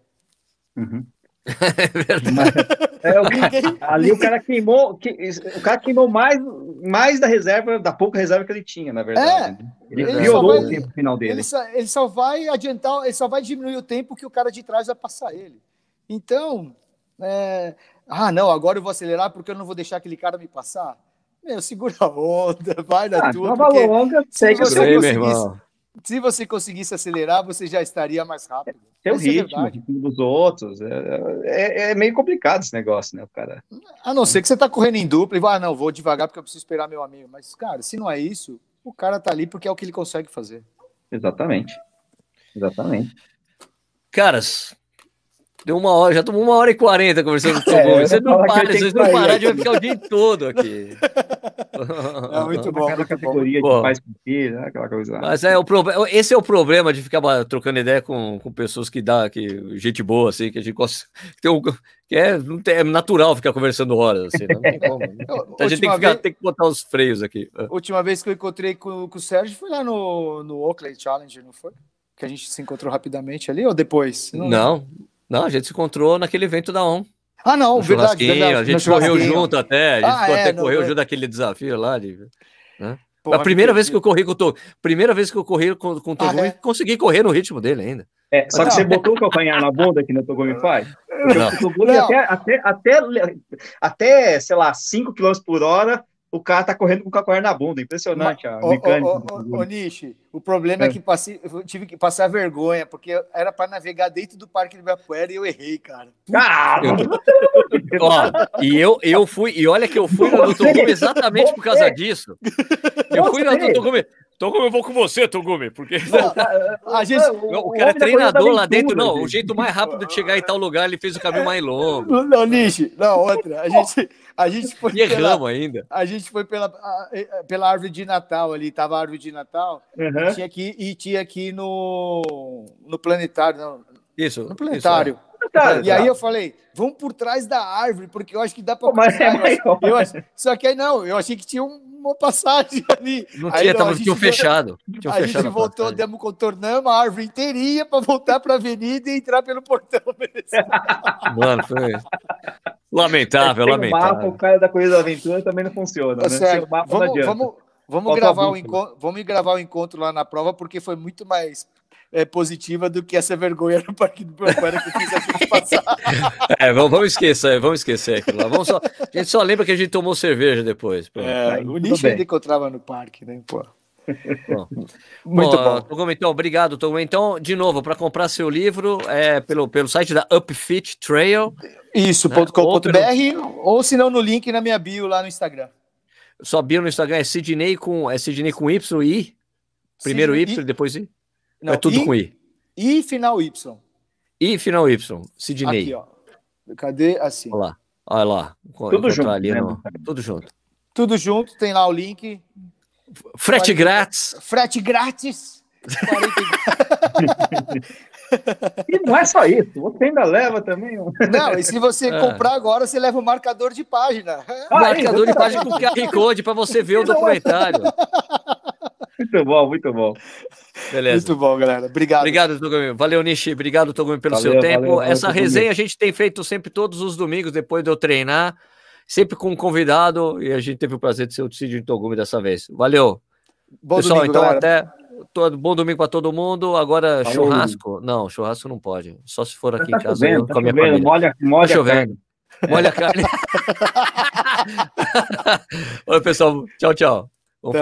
Uhum. É verdade. É, o, ali o cara queimou, que, o cara queimou mais, mais da reserva, da pouca reserva que ele tinha, na verdade. É, ele, ele piorou vai, o tempo final dele. Ele só, ele só vai adiantar, ele só vai diminuir o tempo que o cara de trás vai passar ele. Então, é, ah, não, agora eu vou acelerar porque eu não vou deixar aquele cara me passar. Meu, segura a onda, vai na ah, tua. Longa, se, você conseguisse, se você conseguisse acelerar, você já estaria mais rápido. É o ritmo, é ritmo dos outros. É, é, é, meio complicado esse negócio, né, cara? A não ser que você tá correndo em dupla e vai, ah, não, vou devagar porque eu preciso esperar meu amigo. Mas, cara, se não é isso, o cara tá ali porque é o que ele consegue fazer. Exatamente. Exatamente. Caras, Deu uma hora, já tomou uma hora e quarenta conversando com o é, Você não para, vocês não parar, a gente vai ficar o dia todo aqui. É muito bom. Cada categoria bom. de faz né? aquela coisa. Mas é o problema. Esse é o problema de ficar trocando ideia com, com pessoas que dá que gente boa, assim, que a gente gosta. Que, um, que é, não tem, é natural ficar conversando horas, assim, não tem como. Né? a gente tem que, ficar, vez, tem que botar os freios aqui. Última vez que eu encontrei com, com o Sérgio foi lá no, no Oakley Challenge, não foi? Que a gente se encontrou rapidamente ali ou depois? Não, não não, a gente se encontrou naquele evento da ON. Ah, não, verdade, verdade. A gente correu junto até, a gente ah, é, até não, correu não, junto daquele desafio lá. De, né? Pô, a primeira vez que eu corri com o primeira vez que eu corri com, com o Togumi, ah, é? consegui correr no ritmo dele ainda. É, só que você botou o calcanhar na bunda que o Togumi faz? O Togumi até, até, até, até, sei lá, 5 km por hora, o cara tá correndo com o calcanhar na bunda. Impressionante Mas, a mecânica. Ô, ô, Nishi, o problema é, é que passei, eu tive que passar vergonha, porque era para navegar dentro do Parque de Ibirapuera e eu errei, cara. Caralho! Ó, e eu, eu fui, e olha que eu fui no Togumi exatamente por causa disso. Eu fui no Togumi. Togumi, eu vou com você, Togumi, porque a gente, o, o cara é treinador lá dentro, não, o jeito mais rápido de chegar em tal lugar, ele fez o caminho mais longo. Não, Nishi, não, outra, a gente, a gente foi e pela, ainda. A gente foi pela, pela árvore de Natal ali, tava a árvore de Natal, uhum. e tinha aqui e tinha aqui no, no planetário, não, isso, no planetário. Isso, e aí eu falei, vamos por trás da árvore, porque eu acho que dá para passar. É eu, eu, só que aí não, eu achei que tinha uma passagem ali. Não aí, tinha, não, tava, tinha fechado. Tinha a fechado gente voltou, demos, contornamos a árvore inteirinha para voltar para a avenida e entrar pelo portão. Mano, foi lamentável, lamentável. O mapa, o cara da Corrida da Aventura também não funciona. Tá né? Certo. Vamos, vamos, vamos, gravar o encontro, vamos gravar o encontro lá na prova, porque foi muito mais é, positiva do que essa vergonha no Parque do Ibirapuera que fiz a gente passar. É, vamos, vamos esquecer, vamos esquecer aquilo lá. Vamos só, a gente só lembra que a gente tomou cerveja depois. É, o Nish ainda encontrava no parque, né? Pô. Bom, Muito bom. bom. então, obrigado, Togumi. Então, de novo, para comprar seu livro é pelo, pelo site da Upfit Trail. Isso.com.br né? ou, ou se não no link na minha bio lá no Instagram. Sua bio no Instagram é Sidney com, é Sidney com Y e I? Primeiro Sidney, Y, depois I? Não, é tudo I, com I. I final Y. I final Y. Sidney. Aqui, ó. Cadê? Assim. Olha lá. Olha lá. Tudo junto. Ali né? no... Tudo junto. Tudo junto, tem lá o link. Frete 40... grátis. Frete grátis. e não é só isso, você ainda leva também. Não, e se você é. comprar agora, você leva o marcador de página. Ah, marcador de página com QR Code para você ver o documentário. Muito bom, muito bom. Beleza. Muito bom, galera. Obrigado. Obrigado, Togumi. Valeu, Nishi. Obrigado, Togumi, pelo valeu, seu tempo. Valeu, valeu, Essa resenha a gente tem feito sempre todos os domingos, depois de eu treinar, sempre com um convidado, e a gente teve o prazer de ser o Cid Togumi dessa vez. Valeu. Bom Pessoal, domingo, então galera. até. Todo, bom domingo para todo mundo. Agora, Falou. churrasco? Não, churrasco não pode. Só se for aqui tá em casa chovendo, tá com a minha família. Molha, molha tá chovendo. Molha a carne. Oi, pessoal. Tchau, tchau.